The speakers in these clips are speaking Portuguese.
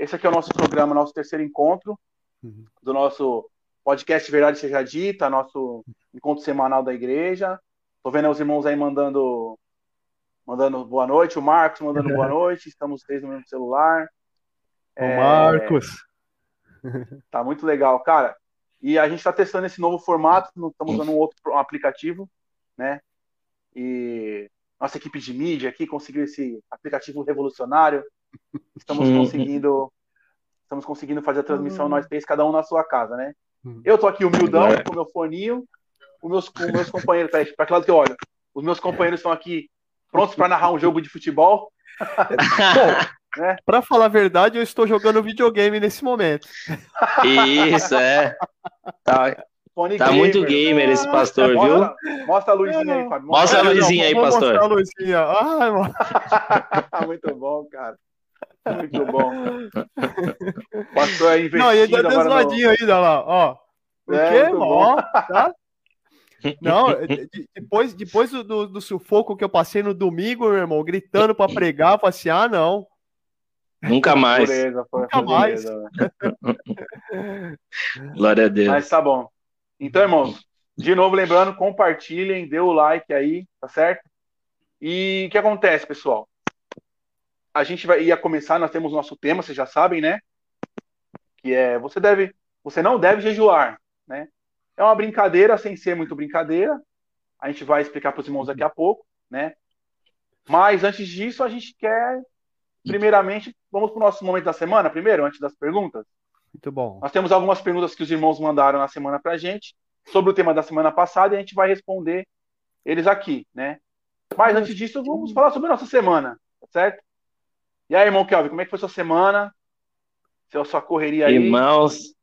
Esse aqui é o nosso programa, nosso terceiro encontro uhum. do nosso podcast Verdade Seja Dita, nosso encontro semanal da igreja. Tô vendo os irmãos aí mandando mandando boa noite, o Marcos mandando boa noite, estamos três no mesmo celular. O é... Marcos. Tá muito legal, cara. E a gente está testando esse novo formato, estamos usando um outro aplicativo, né? E nossa equipe de mídia aqui conseguiu esse aplicativo revolucionário. Estamos conseguindo estamos conseguindo fazer a transmissão nós três, cada um na sua casa, né? Hum. Eu tô aqui humildão é. com meu foninho, os meus, com meus companheiros, para que lado que eu olho? Os meus companheiros estão aqui prontos para narrar um jogo de futebol. Bom, né? Para falar a verdade, eu estou jogando videogame nesse momento. Isso, é. Tá, Fone tá gamer. muito gamer esse pastor, mostra, viu? Mostra a luzinha aí, Fábio. Mostra, mostra a luzinha aí, pastor. Mostra a luzinha. Ai, mano. muito bom, cara. Muito bom. Pastor é investido Não, e ainda desladinho no... ainda lá, ó. O é, quê, ó, tá? Não, depois, depois do, do, sufoco que eu passei no domingo, meu irmão, gritando para pregar, eu falei assim: ah, não. Nunca mais. Pureza, Nunca mais. Glória a Deus. Mas tá bom. Então, irmãos, de novo, lembrando, compartilhem, dê o like aí, tá certo? E o que acontece, pessoal? A gente vai ia começar, nós temos nosso tema, vocês já sabem, né? Que é você deve, você não deve jejuar, né? É uma brincadeira sem ser muito brincadeira. A gente vai explicar para os irmãos daqui a pouco, né? Mas antes disso, a gente quer, primeiramente, vamos para o nosso momento da semana, primeiro, antes das perguntas. Muito bom. Nós temos algumas perguntas que os irmãos mandaram na semana para a gente sobre o tema da semana passada e a gente vai responder eles aqui, né? Mas antes disso, vamos falar sobre a nossa semana, certo? E aí, irmão Kelvin, como é que foi sua semana? Seu, sua correria aí? Irmãos,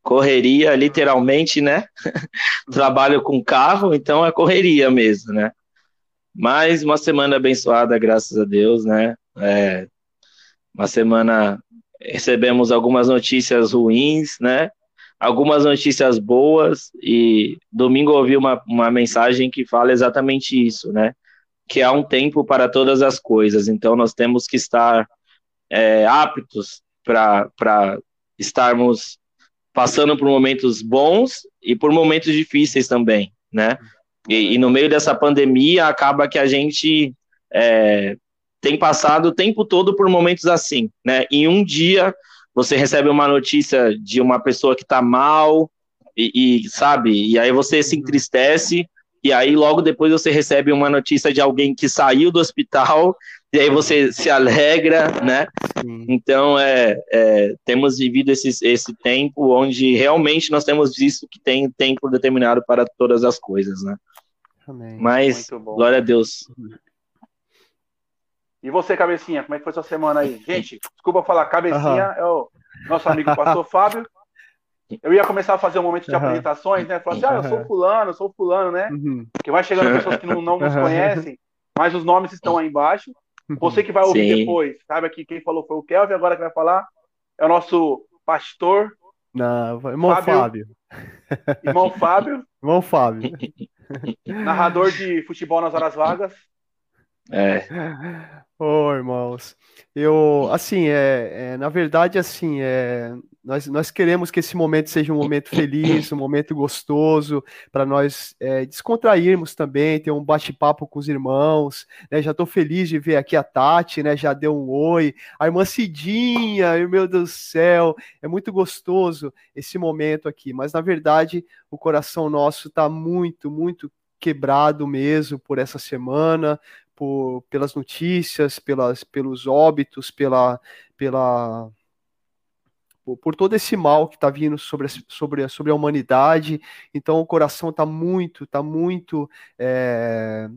correria, literalmente, né? Trabalho com carro, então é correria mesmo, né? Mas uma semana abençoada, graças a Deus, né? É, uma semana recebemos algumas notícias ruins, né? Algumas notícias boas, e domingo ouvi uma, uma mensagem que fala exatamente isso, né? Que há um tempo para todas as coisas, então nós temos que estar é, aptos para estarmos passando por momentos bons e por momentos difíceis também, né? E, e no meio dessa pandemia acaba que a gente é, tem passado o tempo todo por momentos assim, né? Em um dia você recebe uma notícia de uma pessoa que tá mal e, e, sabe, e aí você se entristece e aí logo depois você recebe uma notícia de alguém que saiu do hospital e aí você se alegra, né? Sim. Então é, é, temos vivido esse, esse tempo onde realmente nós temos visto que tem tempo determinado para todas as coisas, né? Amém. Mas glória a Deus. E você, Cabecinha, como é que foi sua semana aí? Gente, desculpa falar, Cabecinha uhum. é o nosso amigo pastor Fábio. Eu ia começar a fazer um momento de uhum. apresentações, né? Falar assim, ah, eu sou fulano, eu sou fulano, né? Uhum. Porque vai chegando pessoas que não, não nos conhecem, mas os nomes estão aí embaixo. Você que vai ouvir Sim. depois, sabe que quem falou foi o Kelvin, agora que vai falar é o nosso pastor. Não, irmão Fábio. Fábio. Irmão Fábio. Irmão Fábio. Narrador de futebol nas horas vagas. É. Ô, oh, irmãos, eu, assim, é, é, na verdade, assim, é, nós, nós queremos que esse momento seja um momento feliz, um momento gostoso, para nós é, descontrairmos também, ter um bate-papo com os irmãos, né, já estou feliz de ver aqui a Tati, né, já deu um oi, a irmã Cidinha, meu Deus do céu, é muito gostoso esse momento aqui, mas, na verdade, o coração nosso está muito, muito quebrado mesmo por essa semana, por, pelas notícias, pelas, pelos óbitos, pela, pela, por, todo esse mal que está vindo sobre, sobre, sobre a humanidade. Então o coração está muito, está muito é,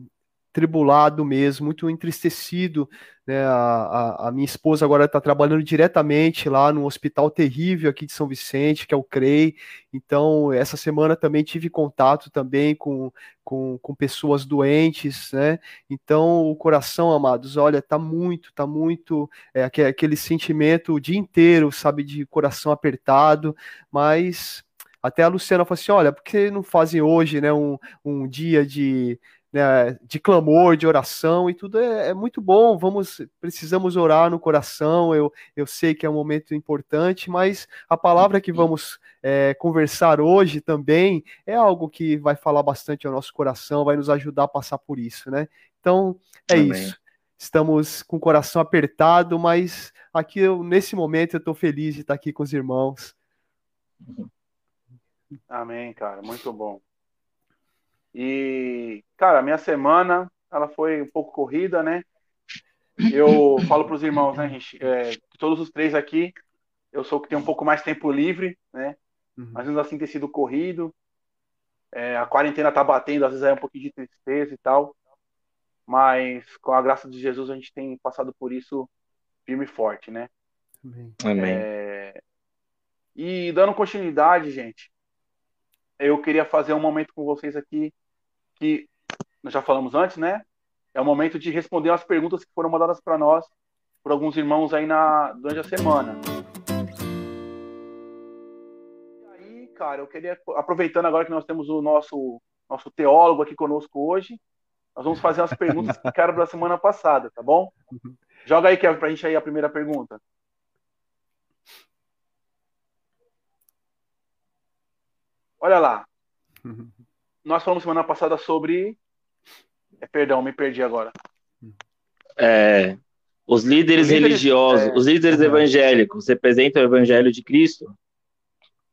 tribulado mesmo, muito entristecido. Né? A, a, a minha esposa agora está trabalhando diretamente lá no hospital terrível aqui de São Vicente, que é o CREI. Então, essa semana também tive contato também com, com, com pessoas doentes, né? Então, o coração, amados, olha, tá muito, tá muito, é, aquele sentimento o dia inteiro, sabe, de coração apertado, mas até a Luciana falou assim: olha, por que não fazem hoje né, um, um dia de né, de clamor, de oração e tudo é, é, muito bom. Vamos, precisamos orar no coração. Eu, eu sei que é um momento importante, mas a palavra que vamos é, conversar hoje também é algo que vai falar bastante ao nosso coração, vai nos ajudar a passar por isso, né? Então é Amém. isso. Estamos com o coração apertado, mas aqui eu, nesse momento eu estou feliz de estar aqui com os irmãos. Amém, cara, muito bom. E, cara, a minha semana, ela foi um pouco corrida, né? Eu falo para os irmãos, né, gente, é, todos os três aqui, eu sou que tem um pouco mais tempo livre, né? Uhum. Mas ainda assim tem sido corrido. É, a quarentena tá batendo, às vezes é um pouquinho de tristeza e tal. Mas com a graça de Jesus a gente tem passado por isso firme e forte, né? Amém. É... E dando continuidade, gente, eu queria fazer um momento com vocês aqui que nós já falamos antes, né? É o momento de responder as perguntas que foram mandadas para nós por alguns irmãos aí na, durante a semana. E aí, cara, eu queria, aproveitando agora que nós temos o nosso, nosso teólogo aqui conosco hoje, nós vamos fazer as perguntas que ficaram da semana passada, tá bom? Joga aí, Kevin, pra gente aí a primeira pergunta. Olha lá. nós falamos semana passada sobre. É, perdão, me perdi agora. É, os líderes, líderes religiosos, é, os líderes é, evangélicos representam o evangelho de Cristo?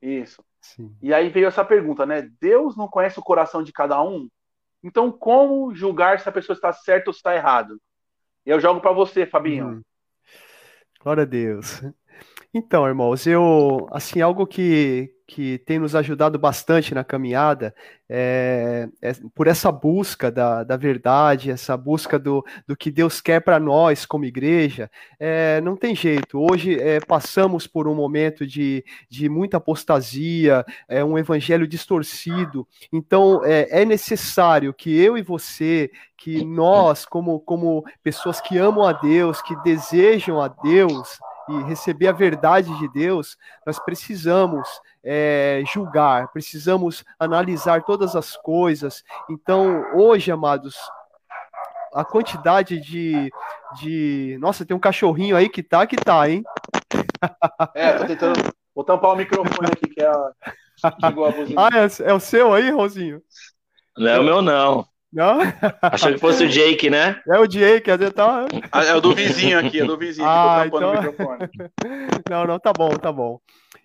Isso. Sim. E aí veio essa pergunta, né? Deus não conhece o coração de cada um? Então, como julgar se a pessoa está certa ou está errado? Eu jogo para você, Fabinho. Hum. Glória a Deus. Então, irmãos, eu assim algo que que tem nos ajudado bastante na caminhada é, é por essa busca da, da verdade, essa busca do, do que Deus quer para nós como igreja. É, não tem jeito. Hoje é, passamos por um momento de, de muita apostasia, é um evangelho distorcido. Então é, é necessário que eu e você, que nós, como, como pessoas que amam a Deus, que desejam a Deus, e receber a verdade de Deus, nós precisamos é, julgar, precisamos analisar todas as coisas. Então, hoje, amados, a quantidade de, de. Nossa, tem um cachorrinho aí que tá, que tá, hein? É, tô tentando. Vou tampar o microfone aqui, que é a. ah, é, é, o seu aí, Rosinho? Não é o meu, não. Não? Achou que fosse o Jake, né? É o Jake, às vezes tá. Ah, é o do vizinho aqui, é do vizinho ah, então... Não, não, tá bom, tá bom.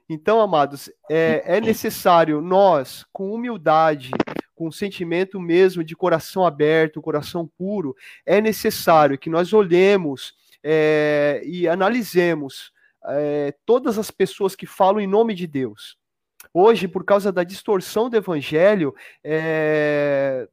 Então, amados, é, é necessário nós, com humildade, com sentimento mesmo de coração aberto, coração puro, é necessário que nós olhemos é, e analisemos é, todas as pessoas que falam em nome de Deus. Hoje, por causa da distorção do evangelho, é,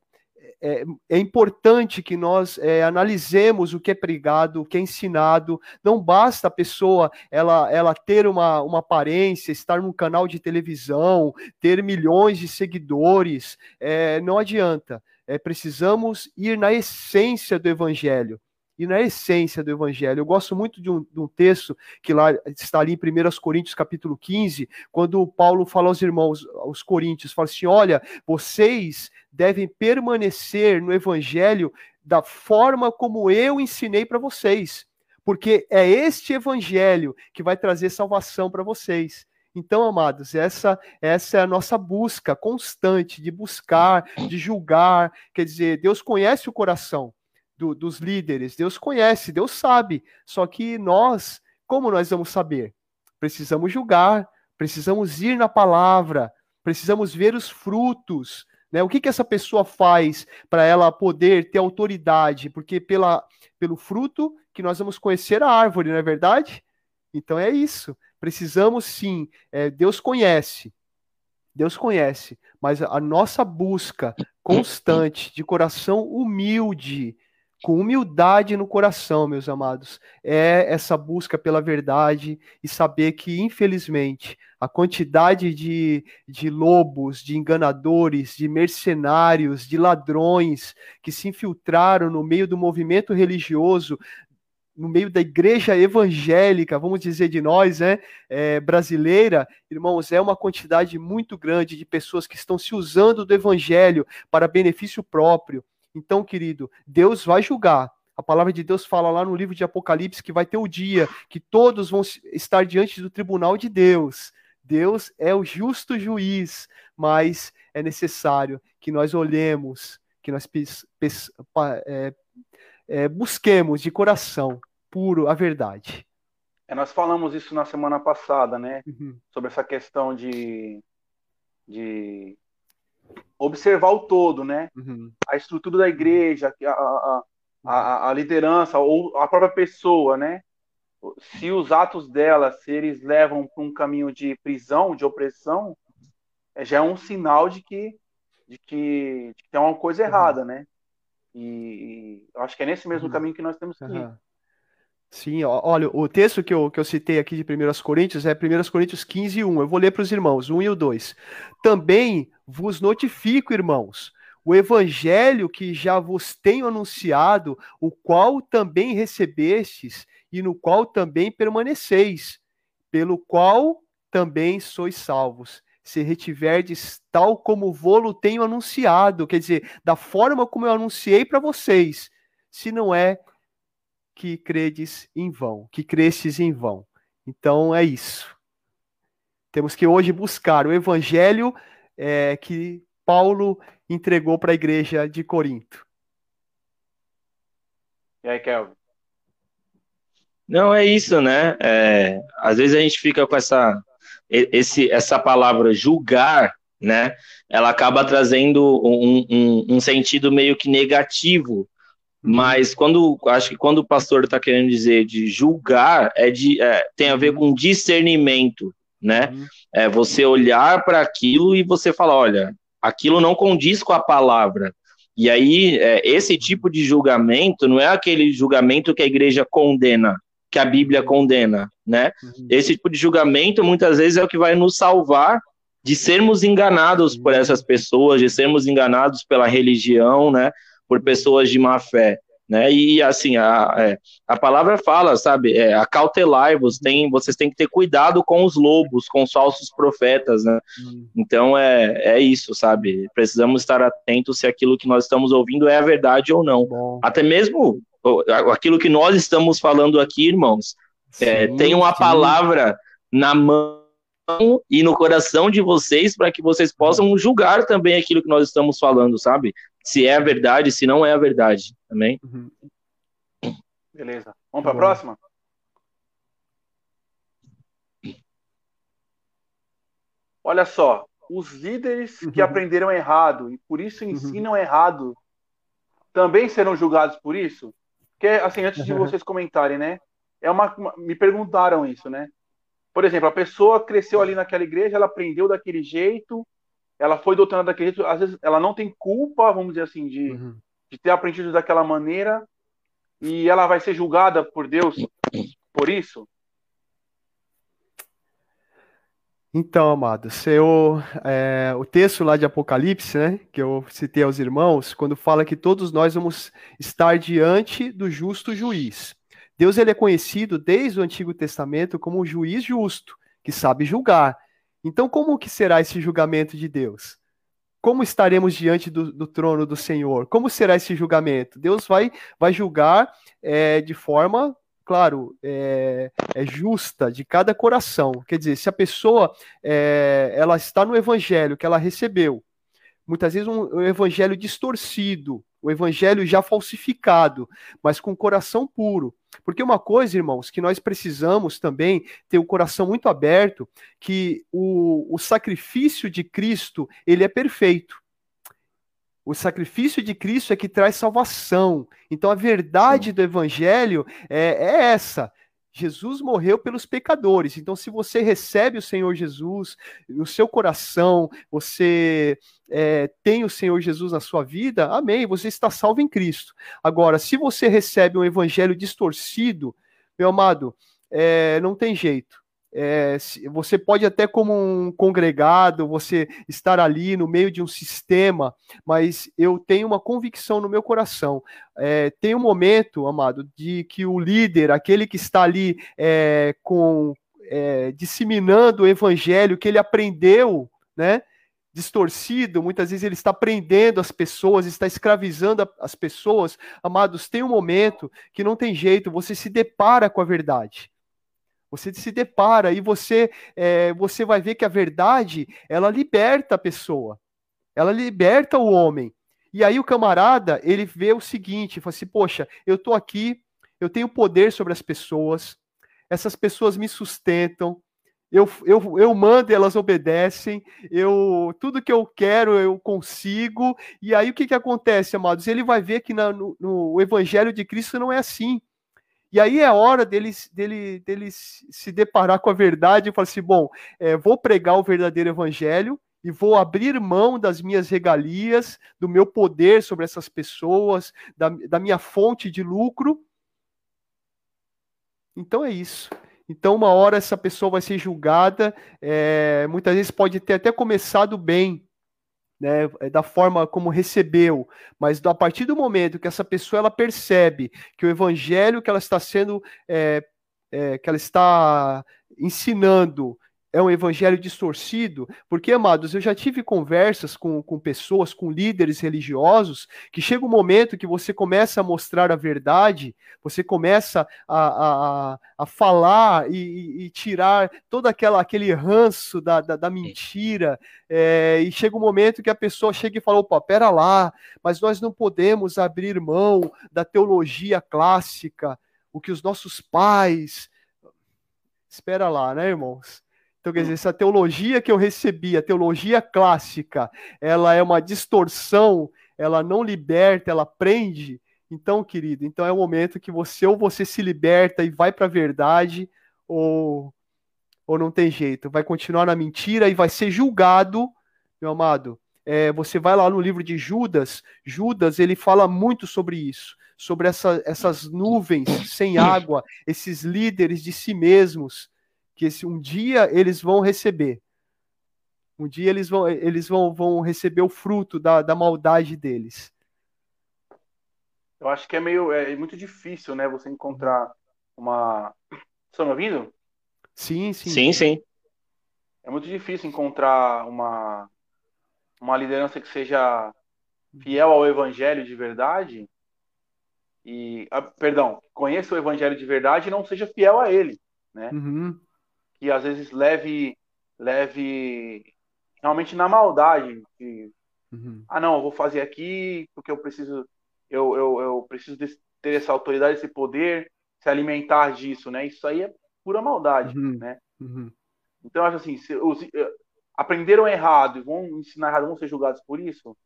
é, é, importante que nós é, analisemos o que é pregado, o que é ensinado. Não basta a pessoa ela, ela ter uma, uma aparência, estar num canal de televisão, ter milhões de seguidores. É, não adianta. É, precisamos ir na essência do evangelho e na essência do evangelho. Eu gosto muito de um, de um, texto que lá está ali em 1 Coríntios capítulo 15, quando Paulo fala aos irmãos, aos coríntios, fala assim, olha, vocês devem permanecer no evangelho da forma como eu ensinei para vocês, porque é este evangelho que vai trazer salvação para vocês. Então, amados, essa, essa é a nossa busca constante de buscar, de julgar. Quer dizer, Deus conhece o coração do, dos líderes, Deus conhece, Deus sabe. Só que nós, como nós vamos saber? Precisamos julgar, precisamos ir na palavra, precisamos ver os frutos. Né? O que, que essa pessoa faz para ela poder ter autoridade? Porque pela, pelo fruto que nós vamos conhecer a árvore, não é verdade? Então é isso. Precisamos sim. É, Deus conhece. Deus conhece. Mas a nossa busca constante, de coração humilde, com humildade no coração, meus amados, é essa busca pela verdade e saber que, infelizmente, a quantidade de, de lobos, de enganadores, de mercenários, de ladrões que se infiltraram no meio do movimento religioso, no meio da igreja evangélica, vamos dizer de nós, né, é, brasileira, irmãos, é uma quantidade muito grande de pessoas que estão se usando do evangelho para benefício próprio Então, querido, Deus vai julgar. A palavra de Deus fala lá no livro de Apocalipse que vai ter o dia que todos vão estar diante do tribunal de Deus. Deus é o justo juiz, mas é necessário que nós olhemos, que nós é, é, busquemos de coração puro a verdade. É, nós falamos isso na semana passada, né? Uhum. Sobre essa questão de, de observar o todo, né? Uhum. A estrutura da igreja, a, a, a, a, liderança ou a própria pessoa, né? Se os atos dela, se eles levam para um caminho de prisão, de opressão, é, já é um sinal de que, de que, de que tem uma coisa uhum. errada, né? E, e, acho que é nesse mesmo uhum. caminho que nós temos que ir. Sim, olha, o texto que eu, que eu citei aqui de 1 Coríntios é 1 Coríntios 15, 1. Eu vou ler para os irmãos, 1 e o 2. Também vos notifico, irmãos, o evangelho que já vos tenho anunciado, o qual também recebestes e no qual também permaneceis, pelo qual também sois salvos, se retiverdes tal como vou-lo tenho anunciado, quer dizer, da forma como eu anunciei para vocês, se não é que credes em vão, que crestes em vão. Então é isso. Temos que hoje buscar o evangelho é, que Paulo entregou para a igreja de Corinto. E aí, Kelvin? Não, é isso, né? É, às vezes a gente fica com essa, esse, essa palavra julgar, né? Ela acaba trazendo um, um, um sentido meio que negativo mas quando acho que quando o pastor está querendo dizer de julgar, é de, é, tem a ver uhum. com discernimento, né? Uhum. É você olhar para aquilo e você falar, olha, aquilo não condiz com a palavra. E aí, é, esse tipo de julgamento não é aquele julgamento que a igreja condena, que a Bíblia condena, né? Uhum. Esse tipo de julgamento muitas vezes é o que vai nos salvar de sermos enganados por essas pessoas, de sermos enganados pela religião, né? por pessoas de má fé. Né? E assim, a, é, a palavra fala, sabe, é, acautelai-vos, tem, vocês têm que ter cuidado com os lobos, com os falsos profetas, né? Hum. Então é, é isso, sabe? Precisamos estar atentos se aquilo que nós estamos ouvindo é a verdade ou não. Bom. Até mesmo aquilo que nós estamos falando aqui, irmãos, é, sim, tem uma sim. palavra na mão e no coração de vocês para que vocês possam julgar também aquilo que nós estamos falando, sabe? Se é a verdade, se não é a verdade. Também. Uhum. Beleza. Vamos para a próxima? Olha só, os líderes uhum. que aprenderam errado e por isso uhum. ensinam uhum. errado também serão julgados por isso? Porque, assim, antes de vocês comentarem, né? É uma, uma, me perguntaram isso, né? Por exemplo, a pessoa cresceu ali naquela igreja, ela aprendeu daquele jeito, ela foi doutrinada daquele jeito, às vezes ela não tem culpa, vamos dizer assim, de, uhum. de ter aprendido daquela maneira, e ela vai ser julgada por Deus por isso? Então, amados, eu, é, o texto lá de Apocalipse, né, que eu citei aos irmãos, quando fala que todos nós vamos estar diante do justo juiz. Deus ele é conhecido desde o Antigo Testamento como um juiz justo, que sabe julgar. Então, como que será esse julgamento de Deus? Como estaremos diante do, do trono do Senhor? Como será esse julgamento? Deus vai, vai julgar é, de forma, claro, é, é, justa de cada coração. Quer dizer, se a pessoa é, ela está no evangelho que ela recebeu, muitas vezes um, um evangelho distorcido, o evangelho já falsificado, mas com coração puro. Porque uma coisa, irmãos, que nós precisamos também ter o coração muito aberto, que o, o sacrifício de Cristo, ele é perfeito. O sacrifício de Cristo é que traz salvação. Então a verdade do evangelho é, é essa. Jesus morreu pelos pecadores. Então, se você recebe o Senhor Jesus no seu coração, você é, tem o Senhor Jesus na sua vida, amém, você está salvo em Cristo. Agora, se você recebe um evangelho distorcido, meu amado, é, não tem jeito. É, você pode até como um congregado, você estar ali no meio de um sistema, mas eu tenho uma convicção no meu coração. É, tem um momento, amado, de que o líder, aquele que está ali é, com é, disseminando o evangelho que ele aprendeu, né? distorcido, muitas vezes ele está prendendo as pessoas, está escravizando as pessoas. Amados, tem um momento que não tem jeito, você se depara com a verdade. Você se depara e você, é, você vai ver que a verdade, ela liberta a pessoa. Ela liberta o homem. E aí o camarada, ele vê o seguinte, fala assim, poxa, eu estou aqui, eu tenho poder sobre as pessoas, essas pessoas me sustentam, eu, eu, eu mando, elas obedecem, eu tudo que eu quero eu consigo, e aí o que, que acontece, amados? Ele vai ver que na, no, no Evangelho de Cristo não é assim. E aí é hora dele, dele, dele se deparar com a verdade e falar assim: bom, é, vou pregar o verdadeiro evangelho e vou abrir mão das minhas regalias, do meu poder sobre essas pessoas, da, da minha fonte de lucro. Então é isso. Então, uma hora essa pessoa vai ser julgada, é, muitas vezes pode ter até começado bem, né, é, da forma como recebeu, mas a partir do momento que essa pessoa ela percebe que o evangelho que ela está sendo, é, é, que ela está ensinando é um evangelho distorcido, porque, amados, eu já tive conversas com, com pessoas, com líderes religiosos, que chega um momento que você começa a mostrar a verdade, você começa a, a, a falar e, e, tirar todo aquela, aquele ranço da, da, da mentira, é, e chega um momento que a pessoa chega e fala: opa, pera lá, mas nós não podemos abrir mão da teologia clássica, o que os nossos pais. Espera lá, né, irmãos? Então, quer dizer, essa teologia que eu recebi, a teologia clássica, ela é uma distorção, ela não liberta, ela prende. Então, querido, então é o momento que você ou você se liberta e vai para a verdade, ou, ou não tem jeito, vai continuar na mentira e vai ser julgado, meu amado. É, você vai lá no livro de Judas, Judas ele fala muito sobre isso, sobre essa, essas nuvens sem água, esses líderes de si mesmos, que esse, um dia eles vão receber. Um dia eles vão, eles vão, vão receber o fruto da, da maldade deles. Eu acho que é meio é muito difícil, né? Você encontrar uma. Estão me ouvindo? Sim, sim. Sim, sim. É muito difícil encontrar uma, uma liderança que seja fiel ao evangelho de verdade e, ah, perdão, conheça o evangelho de verdade e não seja fiel a ele, né? Uhum que às vezes leve leve realmente na maldade de, uhum. ah não eu vou fazer aqui porque eu preciso eu, eu, eu preciso ter essa autoridade esse poder se alimentar disso né isso aí é pura maldade uhum. né uhum. então acho assim se os, eh, aprenderam errado e vão ensinar errado vão ser julgados por isso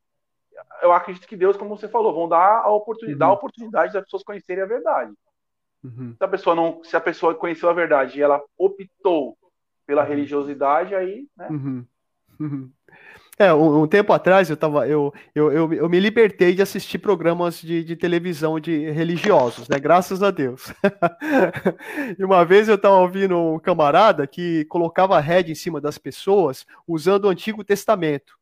eu acredito que Deus como você falou vão dar a oportunidade dar a uhum. oportunidade das pessoas conhecerem a verdade Uhum. Se a pessoa não, se a pessoa conheceu a verdade e ela optou pela uhum. religiosidade, aí, né? Uhum. uhum. É, um, um, tempo atrás eu, tava, eu, eu, eu, eu, me libertei de assistir programas de, de televisão de religiosos, né? Graças a Deus. e uma vez eu estava ouvindo um camarada que colocava rede em cima das pessoas usando o Antigo Testamento.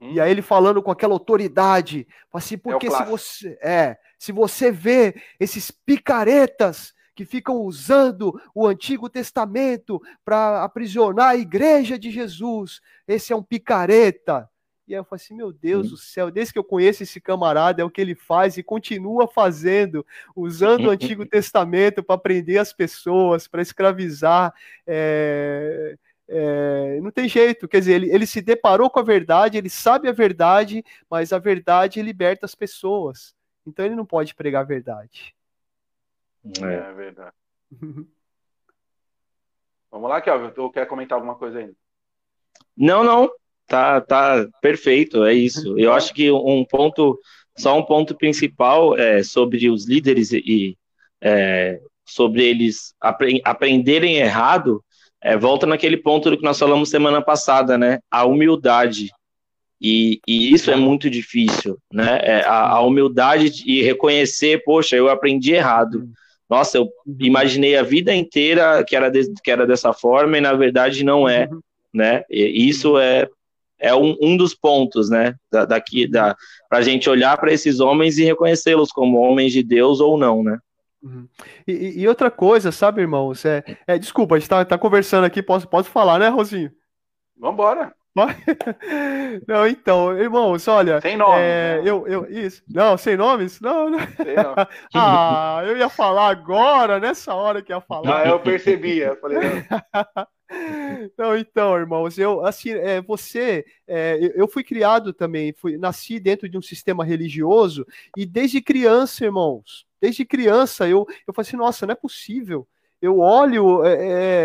Hum. E aí ele falando com aquela autoridade, assim, porque é se você. É, se você vê esses picaretas que ficam usando o Antigo Testamento para aprisionar a igreja de Jesus, esse é um picareta. E aí eu falei assim, meu Deus do céu, desde que eu conheço esse camarada, é o que ele faz e continua fazendo, usando o Antigo Testamento para prender as pessoas, para escravizar. É, é, não tem jeito, quer dizer, ele, ele se deparou com a verdade, ele sabe a verdade, mas a verdade liberta as pessoas. Então ele não pode pregar a verdade. É, é verdade. Vamos lá, Kelvin. Ou quer comentar alguma coisa ainda? Não, não. Tá, tá perfeito, é isso. Eu acho que um ponto, só um ponto principal é sobre os líderes e é, sobre eles apre aprenderem errado, é, volta naquele ponto do que nós falamos semana passada, né? A humildade. E, e, isso é muito difícil, né? É a, a, humildade de reconhecer, poxa, eu aprendi errado. Nossa, eu imaginei a vida inteira que era, de, que era dessa forma e na verdade não é, né? E isso é, é um, um dos pontos, né? Da, daqui, da, para a gente olhar para esses homens e reconhecê-los como homens de Deus ou não, né? Uhum. E, e, outra coisa, sabe, irmãos? É, é desculpa, a gente tá, tá conversando aqui, posso, posso falar, né, Rosinho? Vambora. Não, então, irmãos, olha. Sem nomes. É, né? eu, eu, isso. Não, sem nomes? Não, não. Sem nomes. ah, eu ia falar agora, nessa hora que ia falar. Ah, eu percebia. Eu falei, não. Não, então, irmãos, eu assim, é, você, é, eu fui criado também, fui, nasci dentro de um sistema religioso e desde criança, irmãos, desde criança eu, eu falei assim, nossa, não é possível eu olho, é,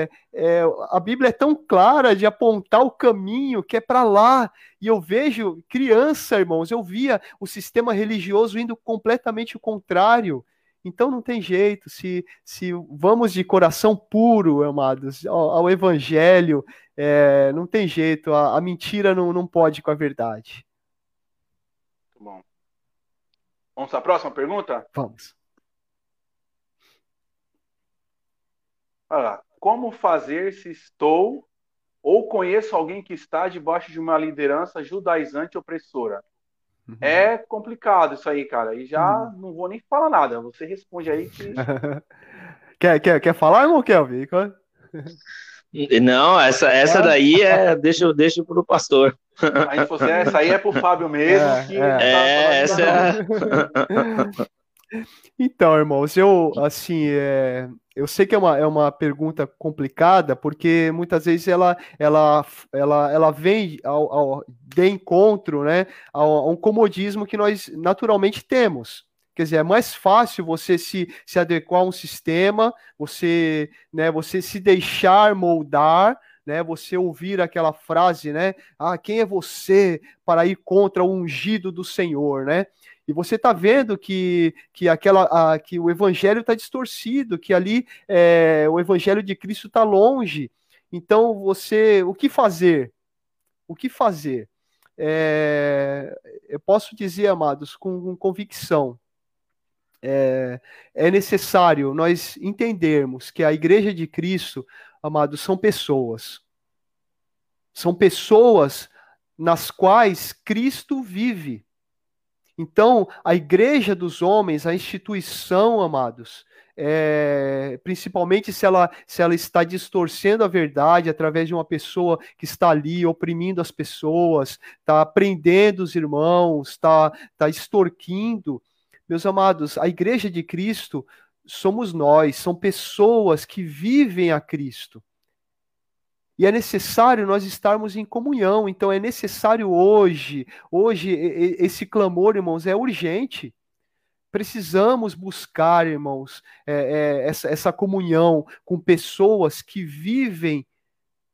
é, é, a Bíblia é tão clara de apontar o caminho que é para lá, e eu vejo criança, irmãos, eu via o sistema religioso indo completamente o contrário. Então não tem jeito, se, se vamos de coração puro, amados, ao, ao Evangelho, é, não tem jeito, a, a mentira não, não pode com a verdade. Muito bom. Vamos para a próxima pergunta? Vamos. Olha como fazer se estou ou conheço alguém que está debaixo de uma liderança judaizante opressora? Uhum. É complicado isso aí, cara. E já uhum. não vou nem falar nada. Você responde aí que. quer, quer, quer falar, irmão Kelvin? Não, essa, essa daí é. Deixa, deixa para o pastor. Aí, você, essa aí é para o Fábio mesmo. É, que é. Tá é essa é. Então, irmãos, eu assim, é, eu sei que é uma, é uma pergunta complicada, porque muitas vezes ela, ela, ela, ela vem ao, ao, de encontro né, a, a um comodismo que nós naturalmente temos. Quer dizer, é mais fácil você se, se adequar a um sistema, você, né, você se deixar moldar, né, você ouvir aquela frase, né, ah, quem é você para ir contra o ungido do Senhor, né? E você está vendo que, que, aquela, a, que o evangelho está distorcido, que ali é, o evangelho de Cristo está longe. Então, você, o que fazer? O que fazer? É, eu posso dizer, amados, com, com convicção, é, é, necessário nós entendermos que a igreja de Cristo, amados, são pessoas. São pessoas nas quais Cristo vive. Então, a igreja dos homens, a instituição, amados, é, principalmente se ela, se ela está distorcendo a verdade através de uma pessoa que está ali oprimindo as pessoas, está prendendo os irmãos, está, está extorquindo. Meus amados, a igreja de Cristo somos nós, são pessoas que vivem a Cristo. E é necessário nós estarmos em comunhão. Então é necessário hoje, hoje esse clamor, irmãos, é urgente. Precisamos buscar, irmãos, é, é, essa, essa comunhão com pessoas que vivem,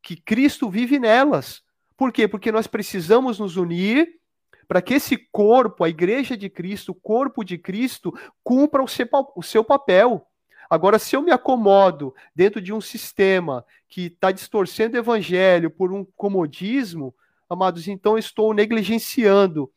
que Cristo vive nelas. Por quê? Porque nós precisamos nos unir para que esse corpo, a igreja de Cristo, o corpo de Cristo, cumpra o seu, o seu papel. Agora, se eu me acomodo dentro de um sistema que está distorcendo o evangelho por um comodismo, amados, então estou negligenciando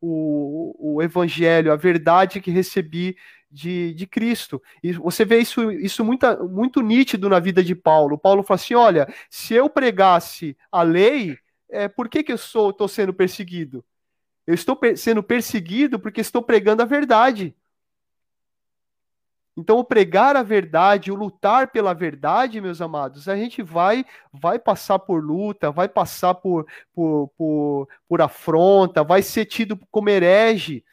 o, o evangelho, a verdade que recebi de, de Cristo. E você vê isso, isso muito, muito nítido na vida de Paulo. Paulo fala assim: olha, se eu pregasse a lei, é, por que, que eu estou sendo perseguido? Eu estou sendo perseguido porque estou pregando a verdade. Então, o pregar a verdade, o lutar pela verdade, meus amados, a gente vai vai passar por luta, vai passar por, por, por, por afronta, vai ser tido como herege.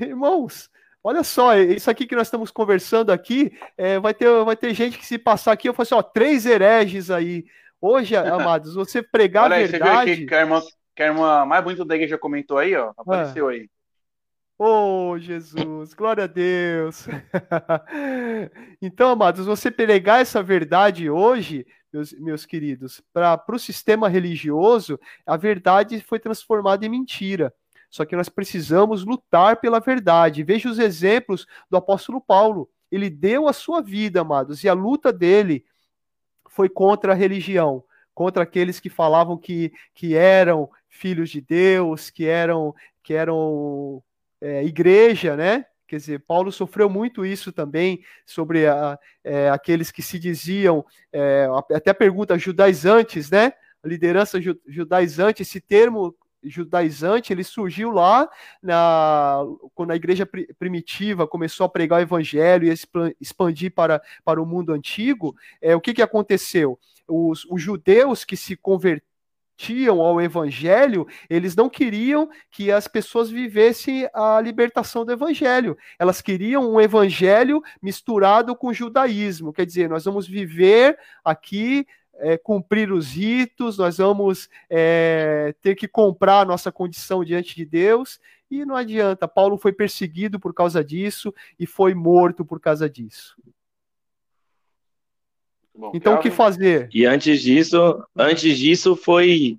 Irmãos, olha só, isso aqui que nós estamos conversando aqui, é, vai, ter, vai ter gente que se passar aqui, eu falo assim, ó, três hereges aí. Hoje, amados, você pregar olha a verdade... Olha aí, você viu que a irmã, que a irmã mais bonita da igreja comentou aí, ó, apareceu ah. aí. Oh, Jesus, glória a Deus. então, amados, você pregar essa verdade hoje, meus, meus queridos, para o sistema religioso, a verdade foi transformada em mentira. Só que nós precisamos lutar pela verdade. Veja os exemplos do apóstolo Paulo. Ele deu a sua vida, amados, e a luta dele foi contra a religião, contra aqueles que falavam que, que eram filhos de Deus, que eram que eram é, igreja, né? Quer dizer, Paulo sofreu muito isso também sobre a, é, aqueles que se diziam, é, até pergunta judaizantes, né? Liderança judaizante, esse termo judaizante, ele surgiu lá na, quando a igreja primitiva começou a pregar o evangelho e expandir para, para o mundo antigo. É, o que, que aconteceu? Os, os judeus que se converteram resistiam ao evangelho, eles não queriam que as pessoas vivessem a libertação do evangelho. Elas queriam um evangelho misturado com judaísmo. Quer dizer, nós vamos viver aqui é, cumprir os ritos, nós vamos é, ter que comprar nossa condição diante de Deus, e não adianta. Paulo foi perseguido por causa disso e foi morto por causa disso. Bom, então, o que fazer? E antes disso, antes disso foi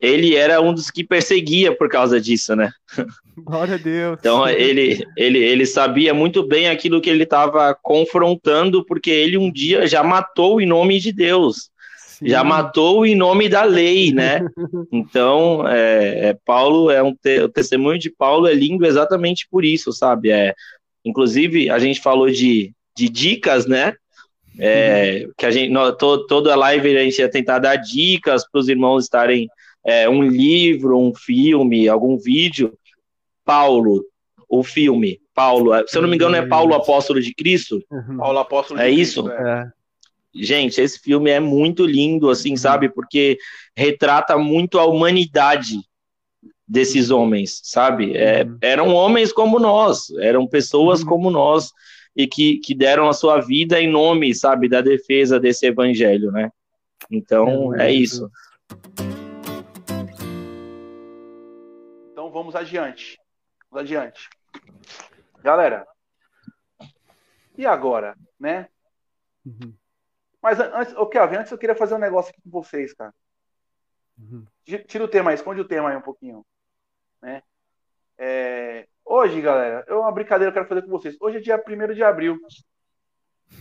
ele era um dos que perseguia por causa disso, né? Glória a Deus. Então ele, ele, ele sabia muito bem aquilo que ele estava confrontando, porque ele um dia já matou em nome de Deus, Sim. já matou em nome da lei, né? Então, é, é Paulo é um te, o testemunho de Paulo é lindo exatamente por isso, sabe? É, inclusive a gente falou de, de dicas, né? É, uhum. que a gente, no, to, toda a live a gente ia tentar dar dicas para os irmãos estarem é, um livro, um filme, algum vídeo. Paulo, o filme, Paulo, é, se eu não me engano, é Paulo Apóstolo de Cristo? Uhum. Paulo Apóstolo é de isso? Cristo. É. Gente, esse filme é muito lindo, assim, uhum. sabe? Porque retrata muito a humanidade desses homens, sabe? É, uhum. eram homens como nós, eram pessoas uhum. como nós e que, que deram a sua vida em nome, sabe, da defesa desse evangelho, né? Então, é, é isso. Então, vamos adiante. Vamos adiante. Galera, e agora, né? Uhum. Mas antes, o okay, antes eu queria fazer um negócio aqui com vocês, cara. Uhum. Tira o tema aí, esconde o tema aí um pouquinho. Né? É, Hoje, galera, é uma brincadeira que eu quero fazer com vocês. Hoje é dia 1 de abril.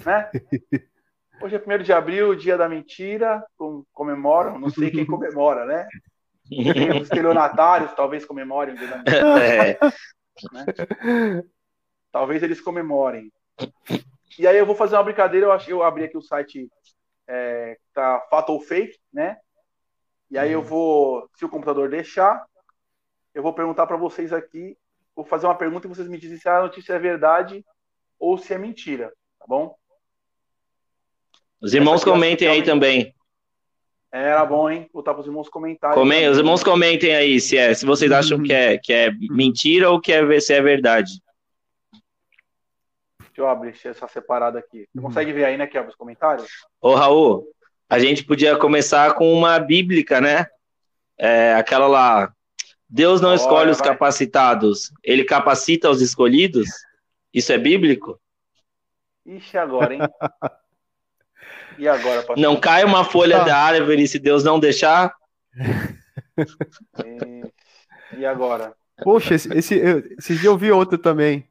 Né? Hoje é 1 de abril, dia da mentira. Comemoram, não sei quem comemora, né? Os estelionatários, talvez comemorem o dia da mentira. É. Né? Talvez eles comemorem. E aí eu vou fazer uma brincadeira. Eu, acho, eu abri aqui o site é, tá Fato ou Fake, né? E aí eu uhum. vou, se o computador deixar, eu vou perguntar para vocês aqui vou fazer uma pergunta e vocês me dizem se a notícia é verdade ou se é mentira, tá bom? Os irmãos comentem aí também. Era bom, hein? Botar para os irmãos comentarem. Comem, os irmãos comentem aí se, é, se vocês acham que é, que é mentira ou que é, se é verdade. Deixa eu abrir essa separada aqui. Você consegue ver aí, né, que é os comentários? Ô, Raul, a gente podia começar com uma bíblica, né? É, aquela lá, Deus não escolhe os capacitados, ele capacita os escolhidos? Isso é bíblico? Ixi, agora, hein? E agora, pastor? Não cai uma folha da árvore se Deus não deixar? E, e agora? Poxa, esse, esse, esse dia eu vi outro também.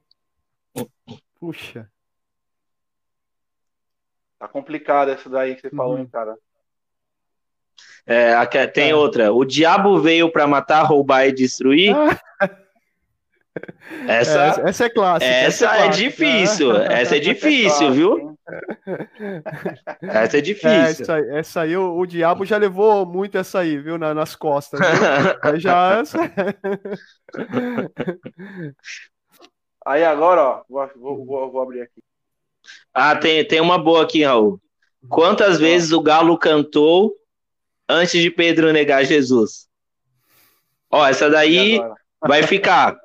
Puxa. Tá complicado essa daí que você falou, uhum. hein, cara? É, tem é. outra. O diabo veio para matar, roubar e destruir. Essa, essa, essa, é clássica. Essa, essa é, é difícil. Essa é difícil, viu? Essa é difícil. É, essa, essa, aí, o, o, diabo já levou muito essa aí, viu? Na, nas costas. Viu? já essa... Aí agora, ó, vou, vou, vou, abrir aqui. Ah, tem, tem uma boa aqui, Raul. Quantas vezes o galo cantou antes de Pedro negar Jesus? Ó, essa daí vai ficar.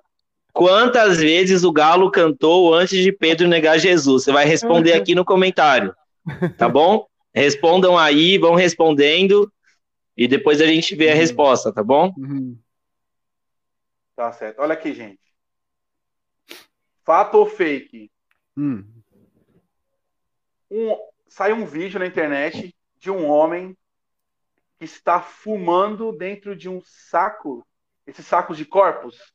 Quantas vezes o galo cantou antes de Pedro negar Jesus? Você vai responder aqui no comentário, tá bom? Respondam aí, vão respondendo e depois a gente vê a uhum. resposta, tá bom? Uhum. Tá certo. Olha aqui, gente. Fato ou fake? Hum. Um, sai um vídeo na internet de um homem que está fumando dentro de um saco, esses sacos de corpos.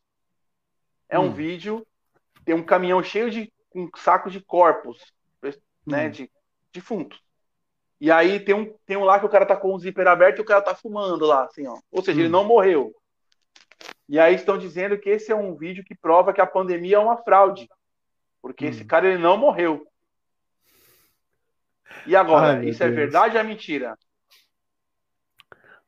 É um hum. vídeo, tem um caminhão cheio de um sacos de corpos, né, hum. de defuntos. E aí tem um, tem um lá que o cara tá com o zíper aberto e o cara tá fumando lá, assim, ó. Ou seja, hum. ele não morreu. E aí estão dizendo que esse é um vídeo que prova que a pandemia é uma fraude. Porque hum. esse cara ele não morreu. E agora, Ai, isso é Deus. é verdade ou é mentira?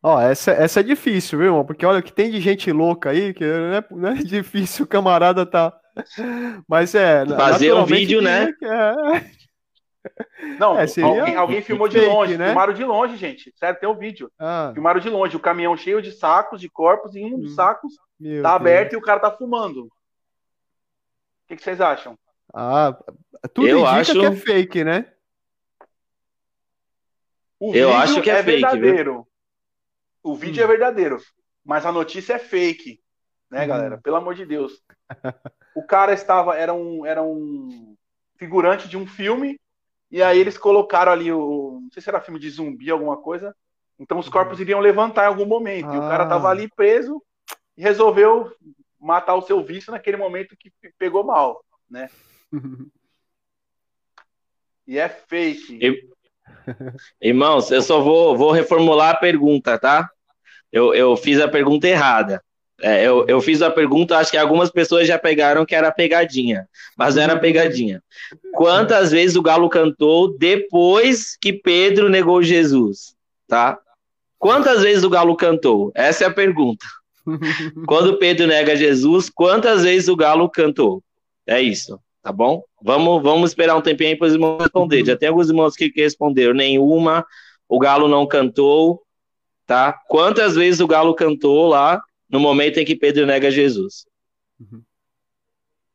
Ó, essa, essa é difícil, viu, irmão? Porque olha o que tem de gente louca aí, que não é, não é difícil o camarada tá. Mas é. Fazer um vídeo, né? É... Não, é, alguém, alguém filmou de longe, né? filmaram de longe, gente. Sério, tem o um vídeo. Ah. Filmaram de longe, o caminhão cheio de sacos, de corpos, e um dos hum. sacos Meu tá Deus. aberto e o cara tá fumando. O que, que vocês acham? Ah, tudo eu indica acho... que é fake, né? O eu acho que é, é fake, verdadeiro. Viu? O vídeo hum. é verdadeiro, mas a notícia é fake, né, hum. galera? Pelo amor de Deus. o cara estava era um era um figurante de um filme e aí eles colocaram ali o não sei se era filme de zumbi alguma coisa. Então os corpos uhum. iriam levantar em algum momento ah. e o cara estava ah. ali preso e resolveu matar o seu vício naquele momento que pegou mal, né? e é fake. Eu... Irmãos, eu só vou, vou reformular a pergunta, tá? Eu, eu fiz a pergunta errada. É, eu, eu fiz a pergunta, acho que algumas pessoas já pegaram que era pegadinha, mas era pegadinha. Quantas vezes o Galo cantou depois que Pedro negou Jesus? Tá? Quantas vezes o Galo cantou? Essa é a pergunta. Quando Pedro nega Jesus, quantas vezes o Galo cantou? É isso, tá bom? Vamos, vamos esperar um tempinho para os irmãos responder. Já tem alguns irmãos que responderam nenhuma, o Galo não cantou, tá? Quantas vezes o Galo cantou lá no momento em que Pedro nega Jesus? Uhum.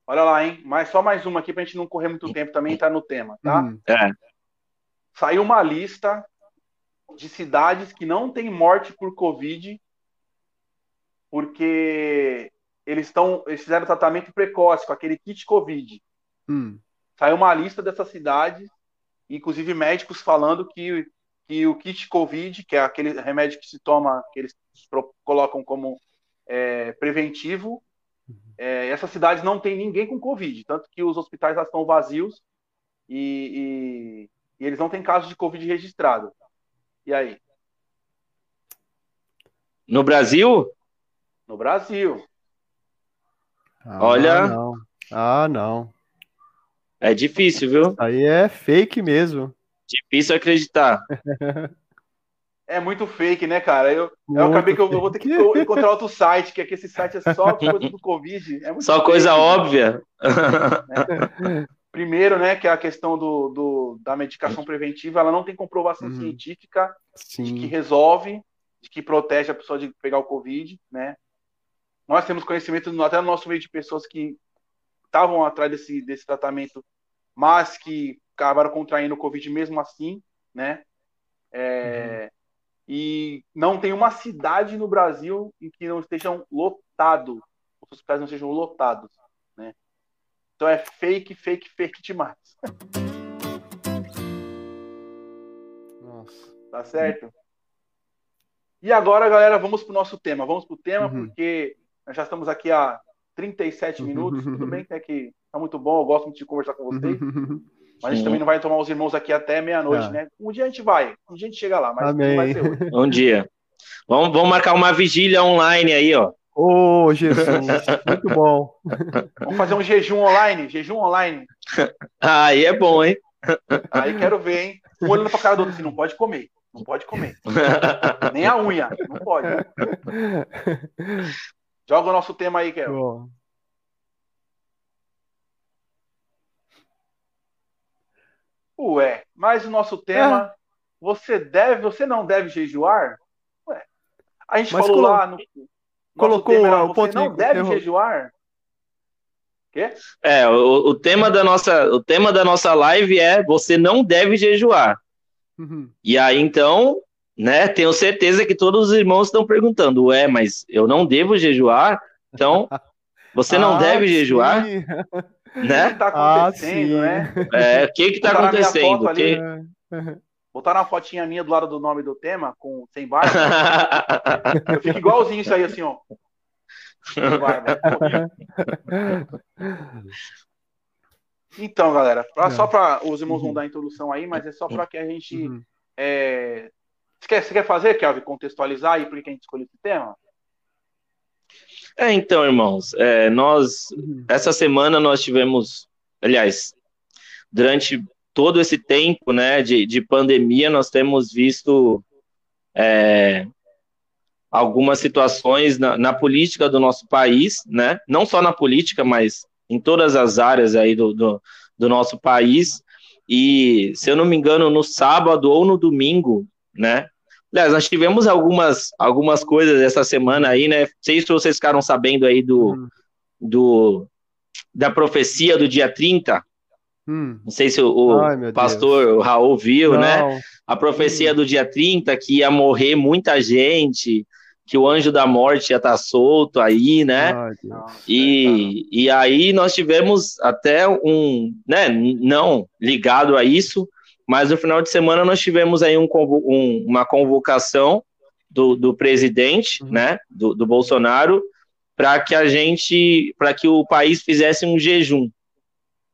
Olha lá, hein? Mas só mais uma aqui para a gente não correr muito tempo também tá no tema, tá? Uhum. É. Saiu uma lista de cidades que não tem morte por Covid porque eles estão eles fizeram tratamento precoce com aquele kit Covid. Hum. Saiu uma lista dessas cidades, inclusive médicos falando que, que o kit Covid, que é aquele remédio que se toma, que eles colocam como é, preventivo, é, essas cidades não tem ninguém com Covid, tanto que os hospitais já estão vazios e, e, e eles não têm casos de Covid registrado. E aí? No Brasil? No Brasil. Ah, Olha. Não. Ah, não. É difícil, viu? Aí é fake mesmo. Difícil acreditar. É muito fake, né, cara? Eu, eu acabei que eu, eu, vou ter que encontrar outro site, que aqui esse site é só coisa do Covid. É só fake, coisa óbvia. Né? Primeiro, né, que é a questão do, do, da medicação preventiva, ela não tem comprovação uhum. científica Sim. de que resolve, de que protege a pessoa de pegar o Covid, né? Nós temos conhecimento até no nosso meio de pessoas que estavam atrás desse, desse tratamento, mas que acabaram contraindo o Covid mesmo assim, né? É, uhum. E não tem uma cidade no Brasil em que não estejam lotados, os hospitais não estejam lotados, né? Então é fake, fake, fake demais. Nossa. Tá certo? E agora, galera, vamos pro nosso tema. Vamos pro tema, uhum. porque nós já estamos aqui há 37 minutos. Tudo bem que é que tá muito bom, eu gosto muito de conversar com vocês. Mas a gente também não vai tomar os irmãos aqui até meia-noite, é. né? Um dia a gente vai, um dia a gente chega lá, mas Amém. não vai ser hoje. Um dia. Vamos, vamos marcar uma vigília online aí, ó. Ô, oh, Jesus, muito bom. Vamos fazer um jejum online, jejum online. Aí é bom, hein? Aí quero ver, hein? Um olhando pra cara do outro assim, não pode comer, não pode comer. Nem a unha, não pode. Joga o nosso tema aí, Kel. Ué, mas o nosso tema, é. você deve, você não deve jejuar? Ué, a gente mas falou colo... lá no. Colocou era, o ponto não deve jejuar? Quê? É, o, o, tema da nossa, o tema da nossa live é você não deve jejuar. Uhum. E aí, então, né, tenho certeza que todos os irmãos estão perguntando, ué, mas eu não devo jejuar? Então, você não ah, deve sim. jejuar? Né? O que está acontecendo, ah, né? É, o que está acontecendo? Que... Botar uma fotinha minha do lado do nome do tema, com sem barba. eu fico igualzinho isso aí, assim, ó. Sem barba. Então, galera, pra, só para os irmãos vão uhum. dar a introdução aí, mas é só para que a gente. Uhum. É... Você, quer, você quer fazer, Kelvin, contextualizar aí por que a gente escolheu esse tema? É, então, irmãos, é, nós essa semana nós tivemos, aliás, durante todo esse tempo, né, de, de pandemia, nós temos visto é, algumas situações na, na, política do nosso país, né, não só na política, mas em todas as áreas aí do, do, do nosso país, E, se eu não me engano, no sábado ou no domingo, né? Aliás, nós tivemos algumas, algumas coisas essa semana aí, né? Não sei se vocês ficaram sabendo aí do, hum. do da profecia do dia 30. Hum. Não sei se o, o Ai, pastor o Raul viu, né? não. né? A profecia hum. do dia 30, que ia morrer muita gente, que o anjo da morte ia estar tá solto aí, né? Ai, e, e aí nós tivemos até um, né? Não ligado a isso, mas no final de semana nós tivemos aí um, um, uma convocação do, do presidente, uhum. né? Do, do Bolsonaro, para que a gente, para que o país fizesse um jejum,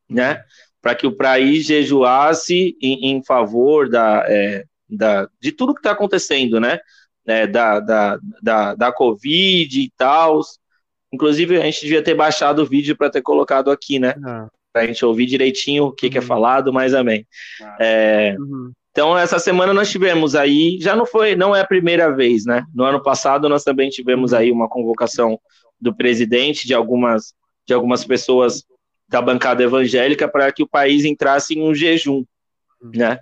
né? Para que o país jejuasse em, em favor da, é, da, de tudo que está acontecendo, né? É, da, da, da, da Covid e tal. Inclusive, a gente devia ter baixado o vídeo para ter colocado aqui, né? Ah. Para a gente ouvir direitinho o que, uhum. que é uhum. falado, mas amém. Ah. É, uhum. Então, essa semana nós tivemos aí, já não foi, não é a primeira vez, né? No ano passado nós também tivemos uhum. aí uma convocação do presidente, de algumas, de algumas pessoas da bancada evangélica, para que o país entrasse em um jejum, né?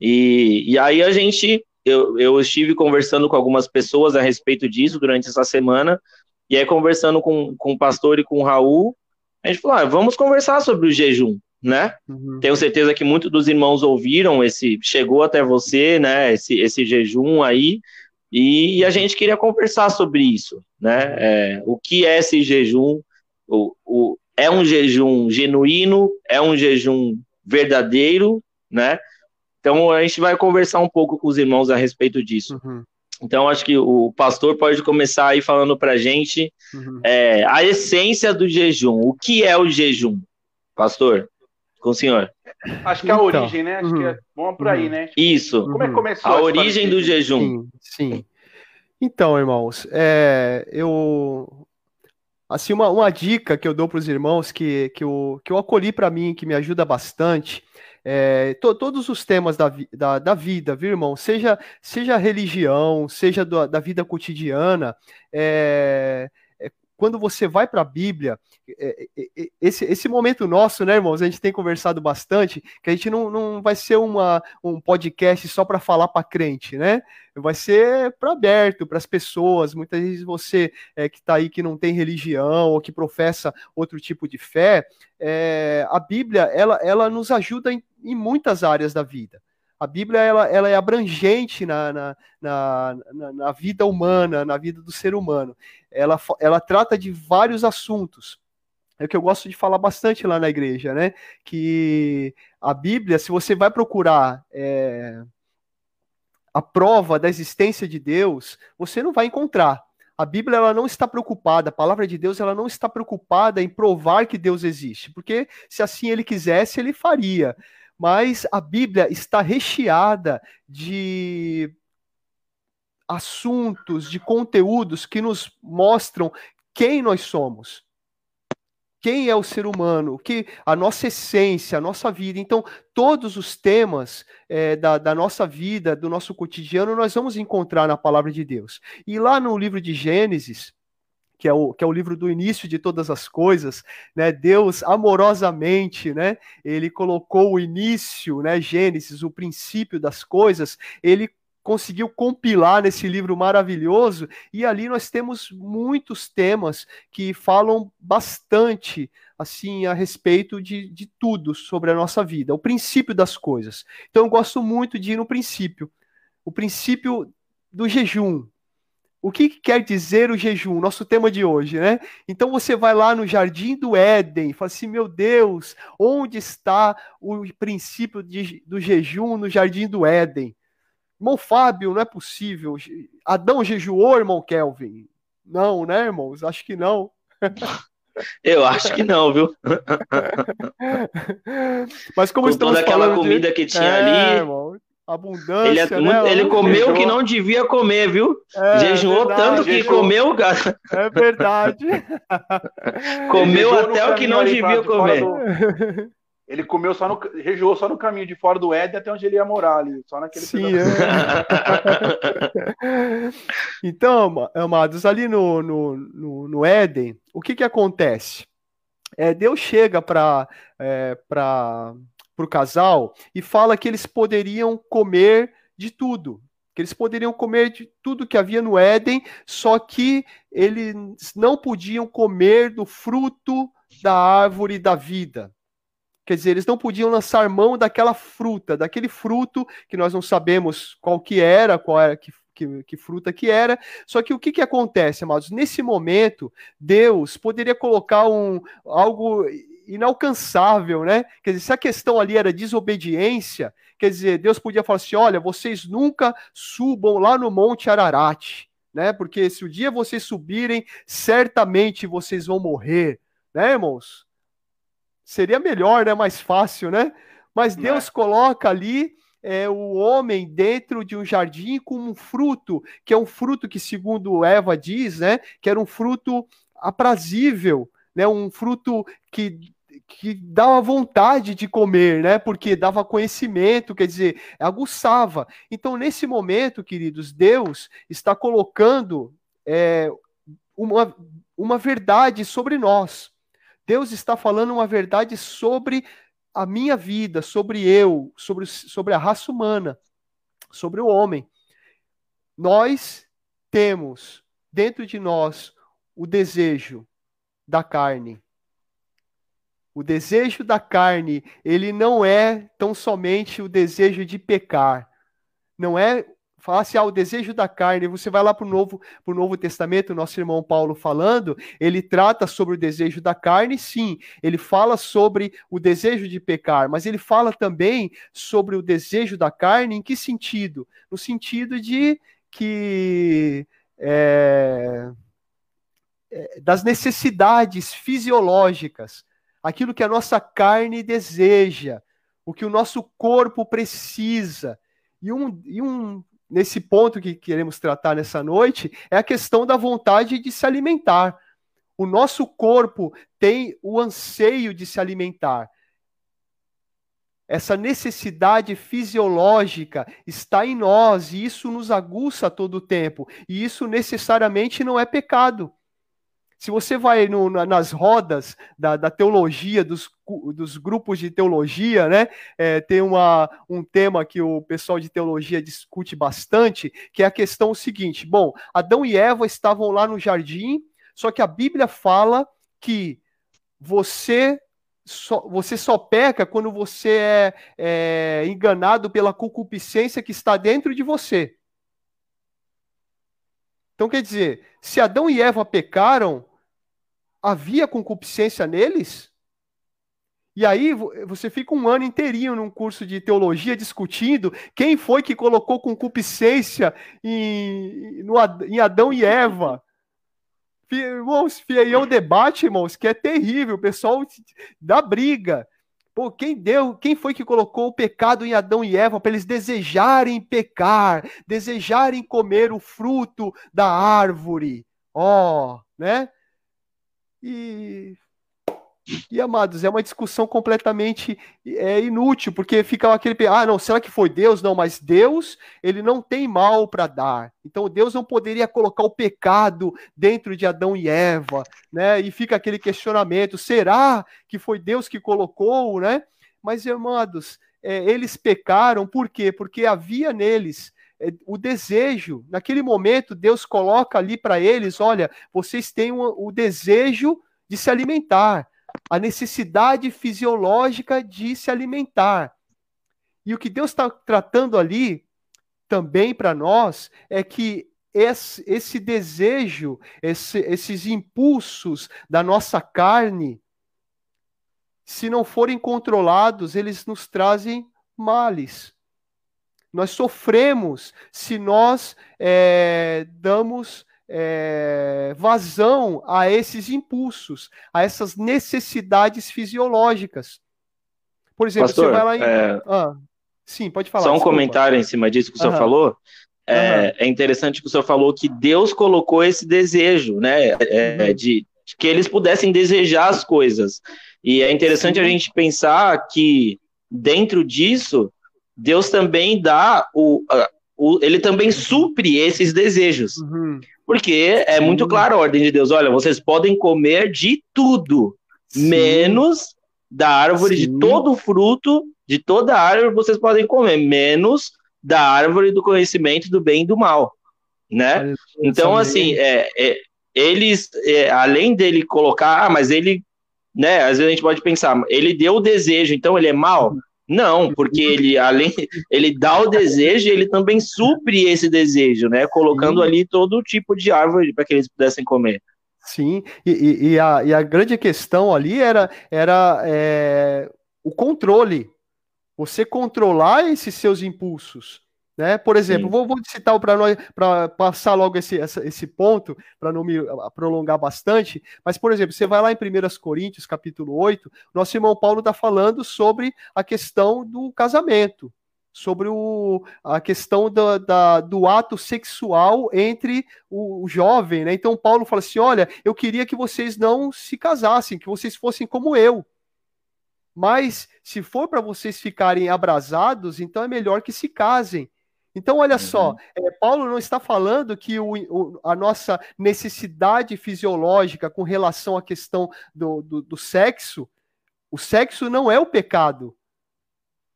E, e aí a gente, eu, eu estive conversando com algumas pessoas a respeito disso durante essa semana, e aí conversando com, com o pastor e com o Raul, a gente falou, ah, vamos conversar sobre o jejum, né? Uhum. Tenho certeza que muitos dos irmãos ouviram esse, chegou até você, né? Esse, esse jejum aí, e a gente queria conversar sobre isso, né? É, o que é esse jejum? O, o, é um jejum genuíno? É um jejum verdadeiro, né? Então a gente vai conversar um pouco com os irmãos a respeito disso. Uhum. Então acho que o pastor pode começar aí falando para a gente uhum. é, a essência do jejum. O que é o jejum, pastor? Com o senhor. Acho que é a então, origem, né? Acho uhum, que é bom por aí, uhum. né? Isso. Como é que começou? A, a origem do jejum. Sim, sim. Então, irmãos, é, eu assim uma, uma dica que eu dou para os irmãos que, que, eu, que eu acolhi para mim, que me ajuda bastante, é, to, todos os temas da, da, da, vida, viu, irmão? Seja, seja religião, seja do, da vida cotidiana, é, quando você vai para a Bíblia, é, é, é, esse, esse momento nosso, né, irmãos, a gente tem conversado bastante, que a gente não, não vai ser uma, um podcast só para falar para crente, né? Vai ser para aberto, para as pessoas. Muitas vezes você é, que está aí que não tem religião ou que professa outro tipo de fé, é, a Bíblia ela, ela nos ajuda em, em muitas áreas da vida. A Bíblia ela, ela é abrangente na, na, na, na, vida humana, na vida do ser humano. Ela, ela trata de vários assuntos. É o que eu gosto de falar bastante lá na igreja, né? Que a Bíblia, se você vai procurar é, a prova da existência de Deus, você não vai encontrar. A Bíblia ela não está preocupada, a palavra de Deus ela não está preocupada em provar que Deus existe, porque se assim ele quisesse, ele faria mas a Bíblia está recheada de assuntos, de conteúdos que nos mostram quem nós somos. Quem é o ser humano, que a nossa essência, a nossa vida. Então, todos os temas é, da, da nossa vida, do nosso cotidiano, nós vamos encontrar na palavra de Deus. E lá no livro de Gênesis, que é o, que é o livro do início de todas as coisas, né? Deus amorosamente, né? Ele colocou o início, né? Gênesis, o princípio das coisas, ele conseguiu compilar nesse livro maravilhoso, e ali nós temos muitos temas que falam bastante assim a respeito de, de tudo sobre a nossa vida, o princípio das coisas. Então eu gosto muito de ir no princípio, o princípio do jejum, o que, que, quer dizer o jejum? Nosso tema de hoje, né? Então você vai lá no jardim do Éden e fala assim: meu Deus, onde está o princípio de, do jejum no jardim do Éden? Irmão Fábio, não é possível. Adão jejuou, irmão Kelvin? Não, né, irmãos? Acho que não. Eu acho que não, viu? Mas como Com estamos toda aquela comida de... que tinha é, ali. Irmão, abundância. Ele, é, né? ele comeu o que não devia comer, viu? É, Jejuou verdade, tanto que comeu, cara. É verdade. comeu até o que não devia comer. Do... Ele comeu só no. Rejoou só no caminho de fora do Éden até onde ele ia morar ali. Só naquele Sim, é. Então, amados, ali no, no, no, no Éden, o que que acontece? É, Deus chega para é, para o casal e fala que eles poderiam comer de tudo, que eles poderiam comer de tudo que havia no Éden, só que eles não podiam comer do fruto da árvore da vida. Quer dizer, eles não podiam lançar mão daquela fruta, daquele fruto que nós não sabemos qual que era, qual era que, que, que fruta que era. Só que o que, que acontece, amados? Nesse momento, Deus poderia colocar um algo inalcançável, né? Quer dizer, se a questão ali era desobediência, quer dizer, Deus podia falar assim: olha, vocês nunca subam lá no Monte Ararat, né? Porque se o dia vocês subirem, certamente vocês vão morrer, né, irmãos? Seria melhor, né? Mais fácil, né? Mas Deus é. coloca ali é, o homem dentro de um jardim com um fruto, que é um fruto que, segundo Eva diz, né? Que era um fruto aprazível, né? Um fruto que que dava vontade de comer, né? Porque dava conhecimento, quer dizer, aguçava. Então, nesse momento, queridos, Deus está colocando é, uma, uma verdade sobre nós. Deus está falando uma verdade sobre a minha vida, sobre eu, sobre, sobre a raça humana, sobre o homem. Nós temos dentro de nós o desejo da carne. O desejo da carne, ele não é tão somente o desejo de pecar. Não é falar assim, ah, o desejo da carne, você vai lá para o Novo, pro Novo Testamento, nosso irmão Paulo falando, ele trata sobre o desejo da carne, sim, ele fala sobre o desejo de pecar, mas ele fala também sobre o desejo da carne, em que sentido? No sentido de que é, é, das necessidades fisiológicas, aquilo que a nossa carne deseja, o que o nosso corpo precisa. E um, e um nesse ponto que queremos tratar nessa noite é a questão da vontade de se alimentar. O nosso corpo tem o anseio de se alimentar. Essa necessidade fisiológica está em nós e isso nos aguça todo o tempo. E isso necessariamente não é pecado. Se você vai no, nas rodas da, da teologia, dos, dos, grupos de teologia, né? É, tem uma, um tema que o pessoal de teologia discute bastante, que é a questão seguinte: bom, Adão e Eva estavam lá no jardim, só que a Bíblia fala que você só, você só peca quando você é, é enganado pela concupiscência que está dentro de você. Então, quer dizer, se Adão e Eva pecaram, havia concupiscência neles? E aí você fica um ano inteirinho num curso de teologia discutindo quem foi que colocou concupiscência em, no, em Adão e Eva. Irmãos, é um debate, irmãos, que é terrível. O pessoal dá briga. Pô, quem deu, quem foi que colocou o pecado em Adão e Eva para eles desejarem pecar, desejarem comer o fruto da árvore? Ó, oh, né? E e, amados, é uma discussão completamente é, inútil, porque fica aquele. Ah, não, será que foi Deus? Não, mas Deus, ele não tem mal para dar. Então, Deus não poderia colocar o pecado dentro de Adão e Eva, né? E fica aquele questionamento: será que foi Deus que colocou, né? Mas, amados, é, eles pecaram, por quê? Porque havia neles é, o desejo. Naquele momento, Deus coloca ali para eles: olha, vocês têm o, o desejo de se alimentar a necessidade fisiológica de se alimentar. E o que Deus está tratando ali também para nós é que esse, esse desejo, esse, esses impulsos da nossa carne, se não forem controlados, eles nos trazem males. Nós sofremos se nós é, damos é, vazão a esses impulsos, a essas necessidades fisiológicas. Por exemplo, Pastor, você vai lá em. É... Ah, sim, pode falar. Só um desculpa. comentário em cima disso que o senhor uhum. falou. É, uhum. é, interessante que o senhor falou que Deus colocou esse desejo, né? É, uhum. de, de, que eles pudessem desejar as coisas. E é interessante Sim. a gente pensar que dentro disso, Deus também dá o, o ele também supre esses desejos. Uhum. Porque é muito claro a ordem de Deus: olha, vocês podem comer de tudo, Sim. menos da árvore Sim. de todo fruto de toda árvore vocês podem comer, menos da árvore do conhecimento do bem e do mal, né? Então, assim, é, é eles, é, além dele colocar, ah, mas ele, né, às vezes a gente pode pensar, ele deu o desejo, então ele é mal? Não, porque ele, além, ele dá o desejo, ele também supre esse desejo, né, colocando Sim. ali todo tipo de árvore para que eles pudessem comer. Sim, e, e, a, e a grande questão ali era, era é, o controle, você controlar esses seus impulsos. Né? Por exemplo, vou, vou, citar para passar logo esse, esse ponto, para não me prolongar bastante, mas, por exemplo, você vai lá em 1 Coríntios, capítulo 8, nosso irmão Paulo está falando sobre a questão do casamento, sobre o, a questão da, da, do ato sexual entre o, o, jovem. Né? Então, Paulo fala assim: olha, eu queria que vocês não se casassem, que vocês fossem como eu. Mas se for para vocês ficarem abrasados, então é melhor que se casem. Então, olha uhum. só, é, Paulo não está falando que o, o, a nossa necessidade fisiológica com relação à questão do, do, do sexo, o sexo não é o pecado.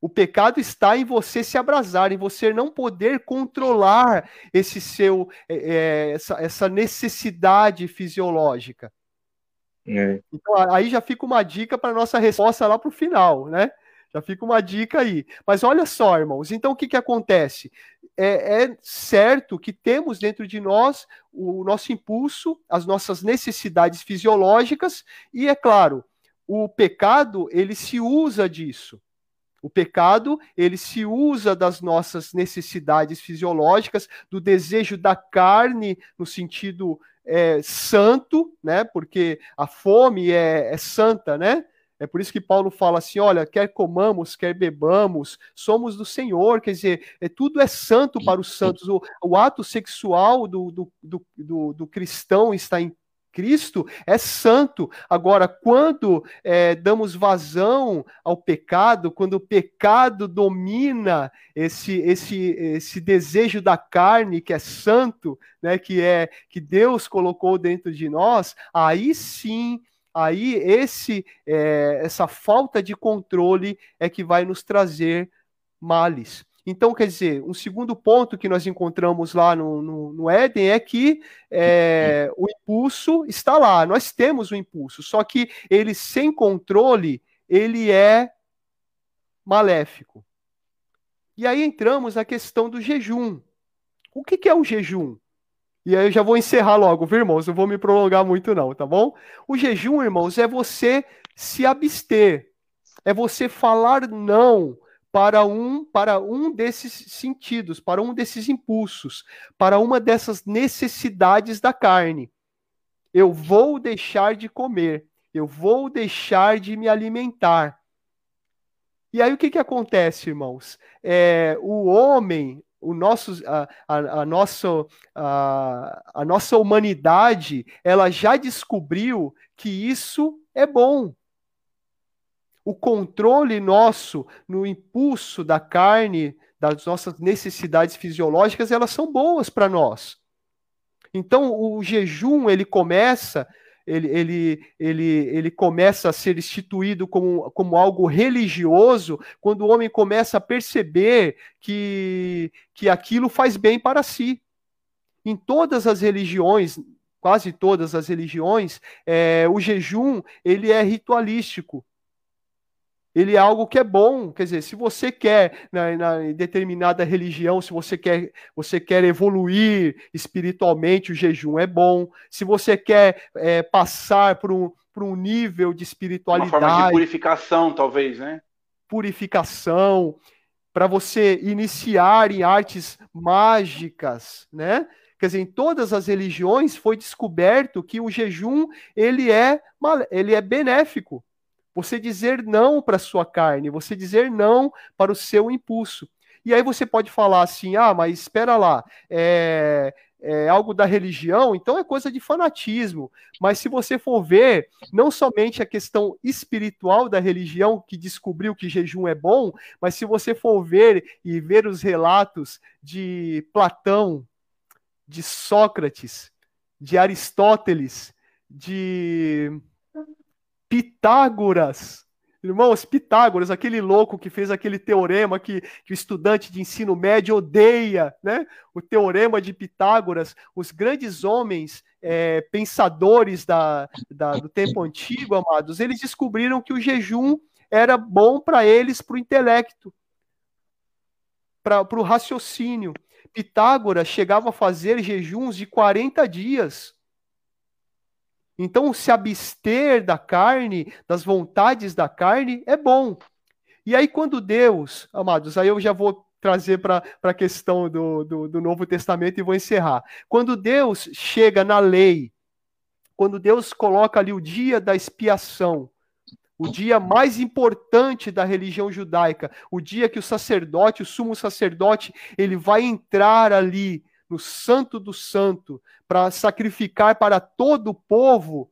O pecado está em você se abrasar, em você não poder controlar esse seu, é, é essa, essa, necessidade fisiológica. É. Então, aí já fica uma dica para nossa resposta lá para o final, né? Já fica uma dica aí. Mas olha só, irmãos, então o que, que acontece? É, é, certo que temos dentro de nós o nosso impulso, as nossas necessidades fisiológicas, e é claro, o pecado ele se usa disso. O pecado, ele se usa das nossas necessidades fisiológicas, do desejo da carne, no sentido é, santo, né? Porque a fome é, é santa, né? É por isso que Paulo fala assim: olha, quer comamos, quer bebamos, somos do Senhor. Quer dizer, é, tudo é santo para os santos. O, o ato sexual do, do, do, do, cristão está em Cristo é santo. Agora, quando é, damos vazão ao pecado, quando o pecado domina esse, esse, esse desejo da carne que é santo, né, que é que Deus colocou dentro de nós, aí sim aí esse é, essa falta de controle é que vai nos trazer males. Então, quer dizer, um segundo ponto que nós encontramos lá no, no, no Éden é que é, o impulso está lá, nós temos o impulso, só que ele sem controle, ele é maléfico. E aí entramos na questão do jejum. O que, que é o jejum? E aí eu já vou encerrar logo, viu, irmãos? Não vou me prolongar muito, não, tá bom? O jejum, irmãos, é você se abster, é você falar não para um, para um desses sentidos, para um desses impulsos, para uma dessas necessidades da carne. Eu vou deixar de comer, eu vou deixar de me alimentar. E aí o que, que acontece, irmãos? É, o homem, o nosso, a, a, a, nossa, a, a nossa humanidade, ela já descobriu que isso é bom. O controle nosso no impulso da carne, das nossas necessidades fisiológicas, elas são boas para nós. Então, o jejum, ele começa ele, ele, ele, ele começa a ser instituído como, como algo religioso quando o homem começa a perceber que, que aquilo faz bem para si. Em todas as religiões, quase todas as religiões, é, o jejum ele é ritualístico ele é algo que é bom. Quer dizer, se você quer, na, na, em determinada religião, se você quer, você quer evoluir espiritualmente, o jejum é bom. Se você quer é, passar por um, por um nível de espiritualidade. Uma forma de purificação, talvez, né? Purificação, para você iniciar em artes mágicas, né? Quer dizer, em todas as religiões foi descoberto que o jejum ele é, ele é benéfico você dizer não para a sua carne, você dizer não para o seu impulso. E aí você pode falar assim: ah, mas espera lá, é, é algo da religião, então é coisa de fanatismo. Mas se você for ver, não somente a questão espiritual da religião que descobriu que jejum é bom, mas se você for ver e ver os relatos de Platão, de Sócrates, de Aristóteles, de Pitágoras, Irmãos, Pitágoras, aquele louco que fez aquele teorema que, que o estudante de ensino médio odeia, né? O teorema de Pitágoras, os grandes homens é, pensadores da, da, do tempo antigo, amados, eles descobriram que o jejum era bom para eles, para o intelecto, para o raciocínio. Pitágoras chegava a fazer jejuns de 40 dias. Então, se abster da carne, das vontades da carne, é bom. E aí, quando Deus, amados, aí eu já vou trazer para a questão do, do, do Novo Testamento e vou encerrar. Quando Deus chega na lei, quando Deus coloca ali o dia da expiação, o dia mais importante da religião judaica, o dia que o sacerdote, o sumo sacerdote, ele vai entrar ali no Santo do Santo, para sacrificar para todo o povo,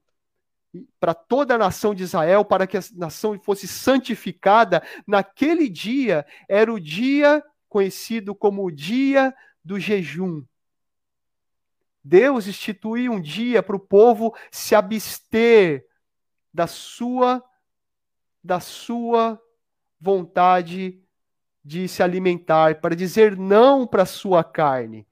para toda a nação de Israel, para que a nação fosse santificada, naquele dia era o dia conhecido como o dia do jejum. Deus instituiu um dia para o povo se abster da sua da sua vontade de se alimentar, para dizer não para a sua carne.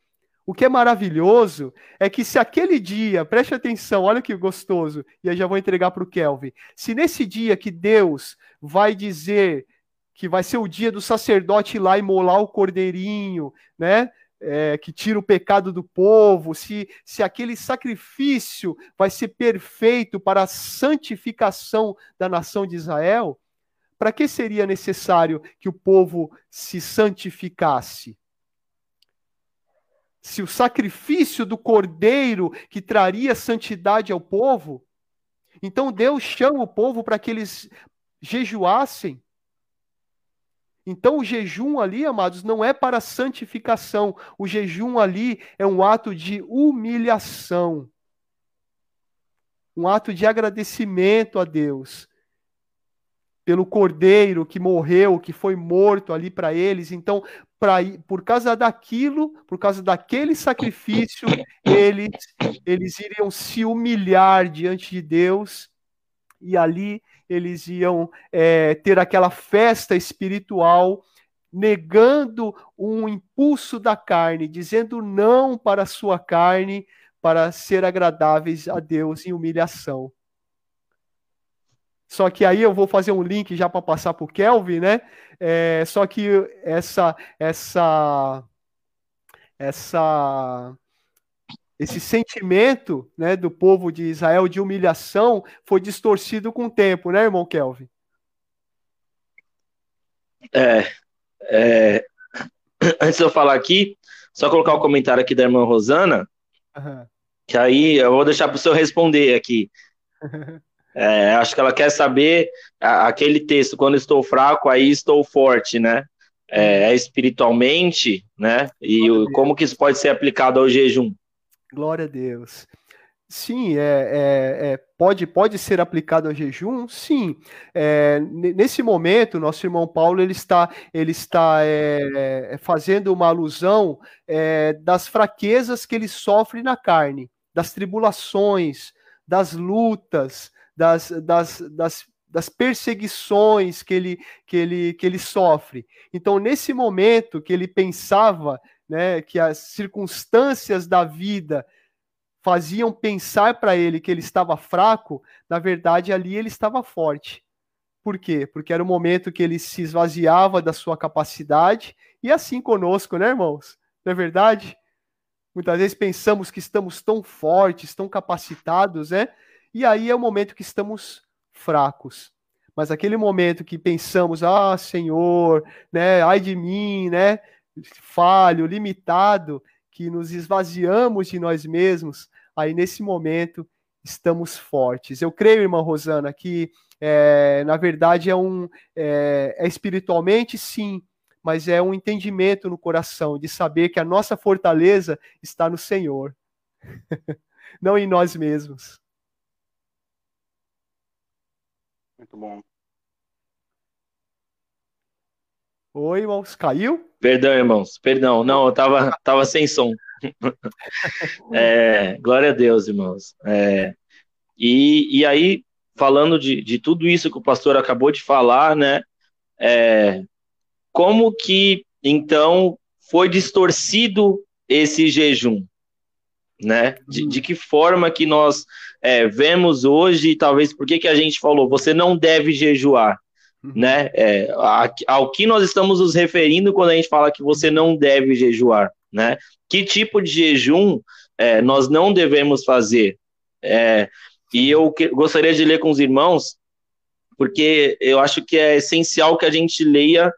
O que é maravilhoso é que se aquele dia, preste atenção, olha que gostoso, e aí já vou entregar para o Kelvin. Se nesse dia que Deus vai dizer que vai ser o dia do sacerdote ir lá e molar o cordeirinho, né? É, que tira o pecado do povo, se, se aquele sacrifício vai ser perfeito para a santificação da nação de Israel, para que seria necessário que o povo se santificasse? Se o sacrifício do cordeiro que traria santidade ao povo, então Deus chama o povo para que eles jejuassem. Então o jejum ali, amados, não é para santificação. O jejum ali é um ato de humilhação. Um ato de agradecimento a Deus pelo cordeiro que morreu, que foi morto ali para eles. Então, por causa daquilo, por causa daquele sacrifício, eles, eles iriam se humilhar diante de Deus e ali eles iam é, ter aquela festa espiritual, negando um impulso da carne, dizendo não para a sua carne, para ser agradáveis a Deus em humilhação. Só que aí eu vou fazer um link já para passar para o Kelvin, né? É, só que essa, essa, essa, esse sentimento, né, do povo de Israel de humilhação foi distorcido com o tempo, né, irmão Kelvin? É, é, antes de eu falar aqui, só colocar o um comentário aqui da irmã Rosana, uhum. que aí eu vou deixar para o senhor responder aqui. É, acho que ela quer saber aquele texto, quando estou fraco, aí estou forte, né? É, é espiritualmente, né? E o, como que isso pode ser aplicado ao jejum? Glória a Deus. Sim, é, é, é, pode, pode ser aplicado ao jejum? Sim. É, nesse momento, nosso irmão Paulo ele está, ele está é, é, fazendo uma alusão das fraquezas que ele sofre na carne, das tribulações, das lutas, das, das, das, das perseguições que ele, que, ele, que ele sofre. Então, nesse momento que ele pensava né, que as circunstâncias da vida faziam pensar para ele que ele estava fraco, na verdade ali ele estava forte. Por quê? Porque era o momento que ele se esvaziava da sua capacidade, e assim conosco, né, irmãos? Não é verdade? Muitas vezes pensamos que estamos tão fortes, tão capacitados, né? E aí é o momento que estamos fracos. Mas aquele momento que pensamos, ah, Senhor, né, ai de mim, né, falho, limitado, que nos esvaziamos de nós mesmos, aí nesse momento estamos fortes. Eu creio, irmã Rosana, que é, na verdade é um é, é espiritualmente sim, mas é um entendimento no coração de saber que a nossa fortaleza está no Senhor, não em nós mesmos. Muito bom. Oi, irmãos, caiu? Perdão, irmãos, perdão. Não, eu tava, tava sem som. é, glória a Deus, irmãos. É, e, e aí, falando de, de tudo isso que o pastor acabou de falar, né? É, como que então foi distorcido esse jejum, né? De, de que forma que nós é, vemos hoje, talvez por que, que a gente falou, você não deve jejuar, uhum. né? É, a, ao que nós estamos nos referindo quando a gente fala que você não deve jejuar, né? Que tipo de jejum é, nós não devemos fazer? É, e eu que, gostaria de ler com os irmãos, porque eu acho que é essencial que a gente leia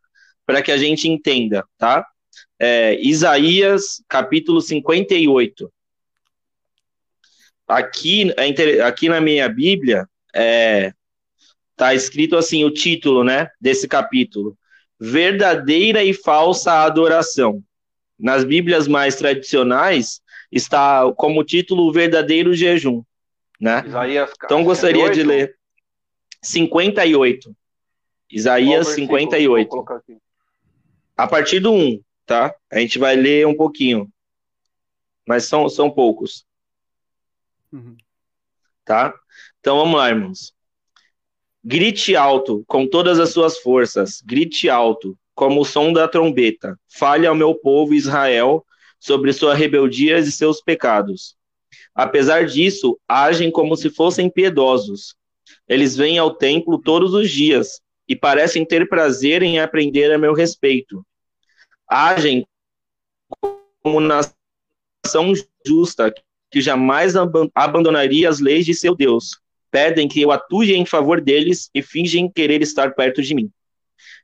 para que a gente entenda, tá? É, Isaías, capítulo 58. Aqui, é aqui na minha Bíblia, é, tá escrito assim o título, né, desse capítulo: Verdadeira e falsa adoração. Nas Bíblias mais tradicionais está como título verdadeiro jejum, né? Isaías, então gostaria de ler 58. Isaías 58. A partir do 1, tá? A gente vai ler um pouquinho. Mas são, são poucos. Uhum. Tá? Então vamos lá, irmãos. Grite alto com todas as suas forças, grite alto, como o som da trombeta. Fale ao meu povo Israel sobre suas rebeldias e seus pecados. Apesar disso, agem como se fossem piedosos. Eles vêm ao templo todos os dias e parecem ter prazer em aprender a meu respeito. Agem como nação justa que jamais abandonaria as leis de seu Deus. Pedem que eu atue em favor deles e fingem querer estar perto de mim.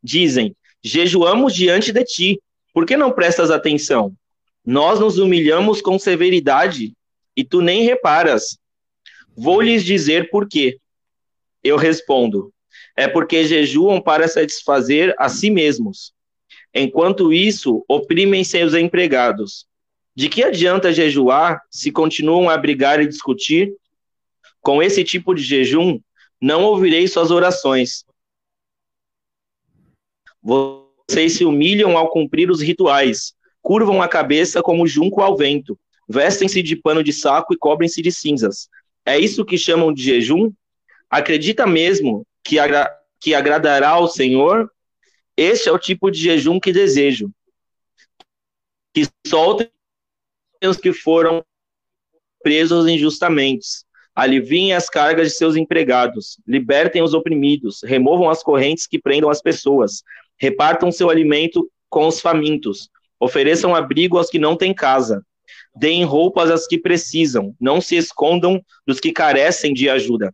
Dizem: Jejuamos diante de ti, por que não prestas atenção? Nós nos humilhamos com severidade e tu nem reparas. Vou lhes dizer por quê. Eu respondo: é porque jejuam para satisfazer a si mesmos. Enquanto isso, oprimem seus empregados. De que adianta jejuar se continuam a brigar e discutir? Com esse tipo de jejum, não ouvirei suas orações. Vocês se humilham ao cumprir os rituais, curvam a cabeça como junco ao vento, vestem-se de pano de saco e cobrem-se de cinzas. É isso que chamam de jejum? Acredita mesmo que, agra que agradará ao Senhor? Este é o tipo de jejum que desejo. Que soltem os que foram presos injustamente. Aliviem as cargas de seus empregados, libertem os oprimidos, removam as correntes que prendam as pessoas, repartam seu alimento com os famintos, ofereçam abrigo aos que não têm casa, deem roupas às que precisam, não se escondam dos que carecem de ajuda.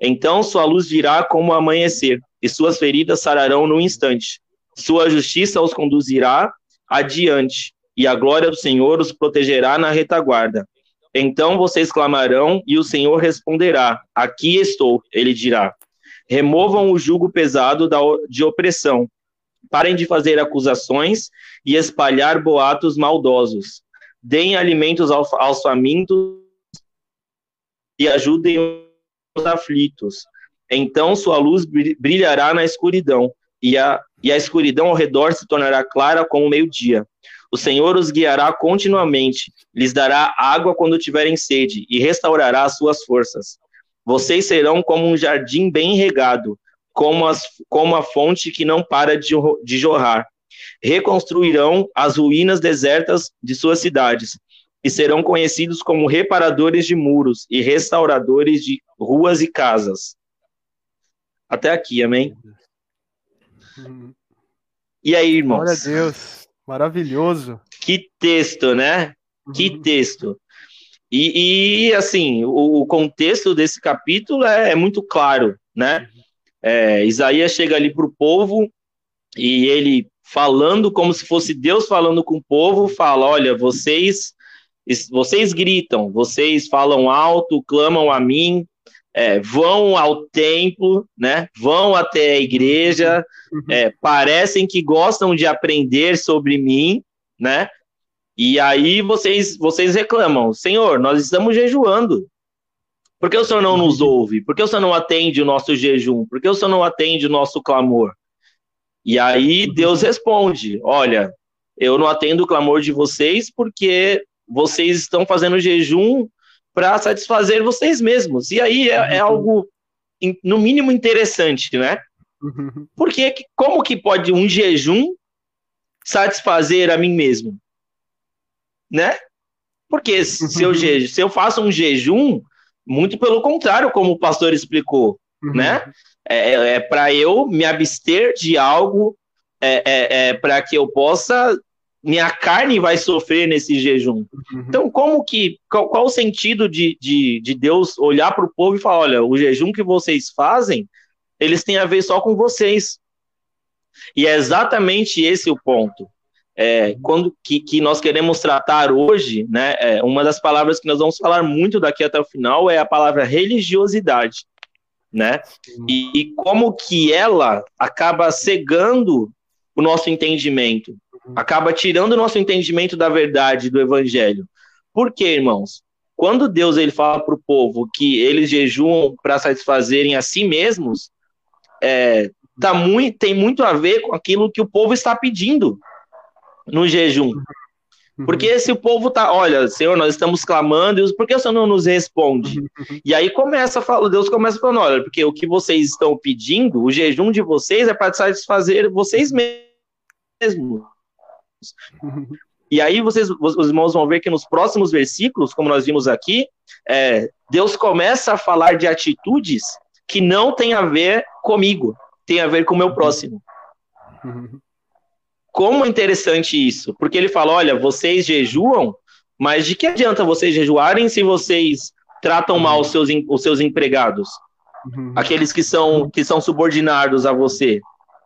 Então sua luz virá como amanhecer, e suas feridas sararão no instante. Sua justiça os conduzirá adiante, e a glória do Senhor os protegerá na retaguarda. Então vocês clamarão e o Senhor responderá: Aqui estou, ele dirá. Removam o jugo pesado de opressão. Parem de fazer acusações e espalhar boatos maldosos. Deem alimentos aos, aos famintos e ajudem os aflitos. Então sua luz brilhará na escuridão, e a, e a escuridão ao redor se tornará clara como o meio-dia. O Senhor os guiará continuamente, lhes dará água quando tiverem sede e restaurará as suas forças. Vocês serão como um jardim bem regado, como, as, como a fonte que não para de, de jorrar. Reconstruirão as ruínas desertas de suas cidades e serão conhecidos como reparadores de muros e restauradores de ruas e casas. Até aqui, amém? E aí, irmãos? Glória a Deus. Maravilhoso. Que texto, né? Que uhum. texto. E, e assim, o, o, contexto desse capítulo é, é muito claro, né? É, Isaías chega ali para o povo e ele falando como se fosse Deus falando com o povo, fala: olha, vocês vocês gritam, vocês falam alto, clamam a mim, é, vão ao templo, né? Vão até a igreja, uhum. é, parecem que gostam de aprender sobre mim, né? E aí vocês vocês reclamam, Senhor, nós estamos jejuando. Por que o Senhor não nos uhum. ouve? Por que o Senhor não atende o nosso jejum? Por que o Senhor não atende o nosso clamor? E aí uhum. Deus responde: Olha, eu não atendo o clamor de vocês porque vocês estão fazendo jejum para satisfazer vocês mesmos. E aí é, é, algo no mínimo interessante, né? Uhum. Porque como que pode um jejum satisfazer a mim mesmo? Né? Porque se eu, se eu faço um jejum, muito pelo contrário, como o pastor explicou, Uhum. né? É, é, é para eu me abster de algo, é, é, é para que eu possa. Minha carne vai sofrer nesse jejum. Uhum. Então, como que. Qual, qual o sentido de, de, de Deus olhar para o povo e falar: olha, o jejum que vocês fazem, eles têm a ver só com vocês. E é exatamente esse o ponto. É, quando que, que nós queremos tratar hoje, né? é, uma das palavras que nós vamos falar muito daqui até o final é a palavra religiosidade, né? E, e como que ela acaba cegando o nosso entendimento, acaba tirando o nosso entendimento da verdade do evangelho. Por quê, irmãos? Quando Deus ele fala para o povo que eles jejuam para satisfazerem a si mesmos, é, tá muito, tem muito a ver com aquilo que o povo está pedindo no jejum. Uhum. Porque se o povo tá, olha, Senhor, nós estamos clamando, por que o Senhor não nos responde? E aí começa a falar, Deus começa falando, olha, porque o que vocês estão pedindo, o jejum de vocês é para satisfazer vocês mesmos. E aí vocês, os irmãos vão ver que nos próximos versículos, como nós vimos aqui, é, Deus começa a falar de atitudes que não tem a ver comigo, tem a ver com o meu próximo. Como é interessante isso, porque ele fala, olha, vocês jejuam, mas de que adianta vocês jejuarem se vocês tratam mal os seus, os seus empregados, aqueles que são, que são subordinados a você?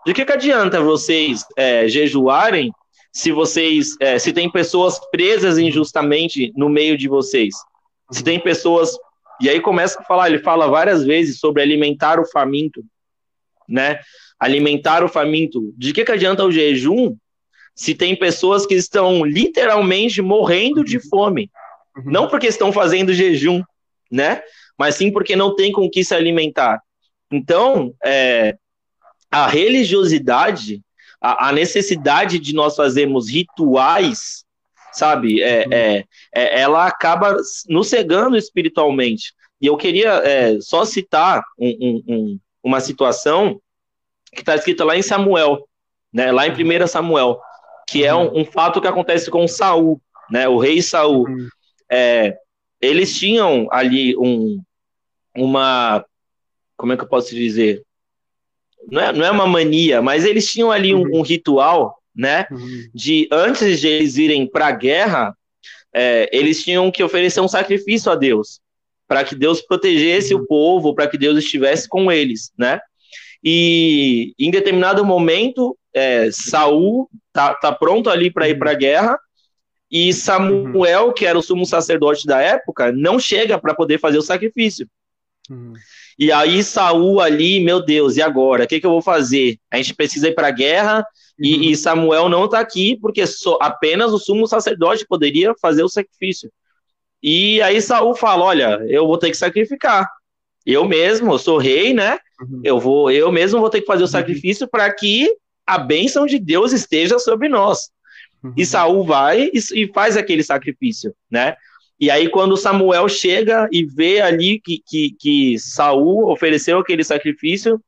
De que, que adianta vocês é, jejuarem se vocês, é, se tem pessoas presas injustamente no meio de vocês? Se tem pessoas, e aí começa a falar, ele fala várias vezes sobre alimentar o faminto, né? Alimentar o faminto. De que, que adianta o jejum se tem pessoas que estão literalmente morrendo de fome? Uhum. Não porque estão fazendo jejum, né? Mas sim porque não tem com que se alimentar. Então, é, a religiosidade, a, a necessidade de nós fazermos rituais, sabe? É, é, é, ela acaba nos cegando espiritualmente. E eu queria é, só citar um- um- um- uma situação que está escrita lá em Samuel, né? Lá em 1 Samuel, que é um, um fato que acontece com Saul, né? O rei Saul Uhum. é, eles tinham ali um, uma, como é que eu posso dizer? Não é, não é uma mania, mas eles tinham ali um, um ritual, né? Uhum. De antes de eles irem para a guerra, é, eles tinham que oferecer um sacrifício a Deus, para que Deus protegesse o povo, para que Deus estivesse com eles, né? E em determinado momento, é, Saul tá, tá pronto ali para ir para a guerra, e Samuel, que era o sumo sacerdote da época, não chega para poder fazer o sacrifício. Uhum. E aí Saul ali, meu Deus, e agora? O que, que eu vou fazer? A gente precisa ir para a guerra e, e Samuel não está aqui porque só, apenas o sumo sacerdote poderia fazer o sacrifício. E aí Saul fala, olha, eu vou ter que sacrificar. Eu mesmo, eu sou rei, né? Uhum. Eu vou, eu mesmo vou ter que fazer o sacrifício para que a bênção de Deus esteja sobre nós. Uhum. E Saul vai e, e faz aquele sacrifício, né? E aí, quando Samuel chega e vê ali que, que, que Saul ofereceu aquele sacrifício,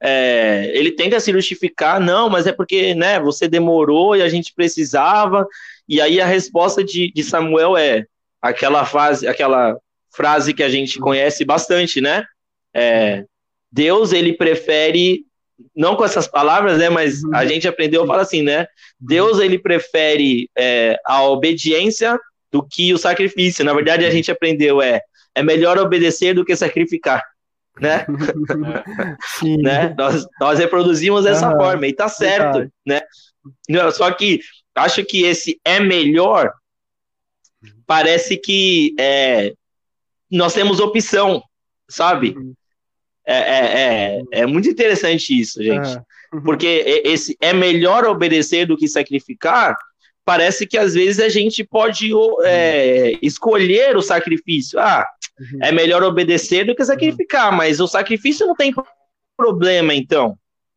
é, ele tenta se justificar, não, mas é porque né, você demorou e a gente precisava. E aí a resposta de, de Samuel é aquela frase, aquela frase que a gente conhece bastante, né? É, Deus ele prefere, não com essas palavras, né? Mas a gente aprendeu a falar assim, né? Deus ele prefere é, a obediência do que o sacrifício. Na verdade, a gente aprendeu é é melhor obedecer do que sacrificar, né? Sim. né? Nós, nós reproduzimos dessa forma e tá certo, verdade. né? Não, Só que acho que esse é melhor parece que é, nós temos opção, sabe? Uhum. É, é, é, é muito interessante isso, gente. Uhum. Porque esse é melhor obedecer do que sacrificar. Parece que às vezes a gente pode o- é, escolher o sacrifício. Ah, Uhum. é melhor obedecer do que sacrificar, mas o sacrifício não tem problema, então,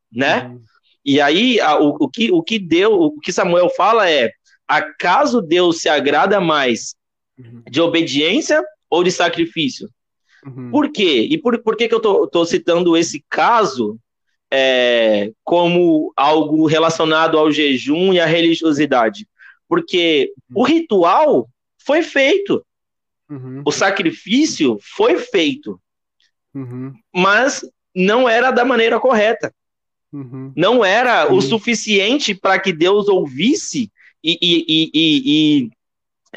né? Uhum. E aí a- o, o que, o que deu, o que Samuel fala é: acaso Deus se agrada mais Uhum. de obediência ou de sacrifício? Uhum. Por quê? E por, por que, que eu tô, tô citando esse caso é, como algo relacionado ao jejum e à religiosidade? Porque uhum. o ritual foi feito. Uhum. O sacrifício foi feito. Uhum. Mas não era da maneira correta. Uhum. Não era o suficiente para que Deus ouvisse e, e, e,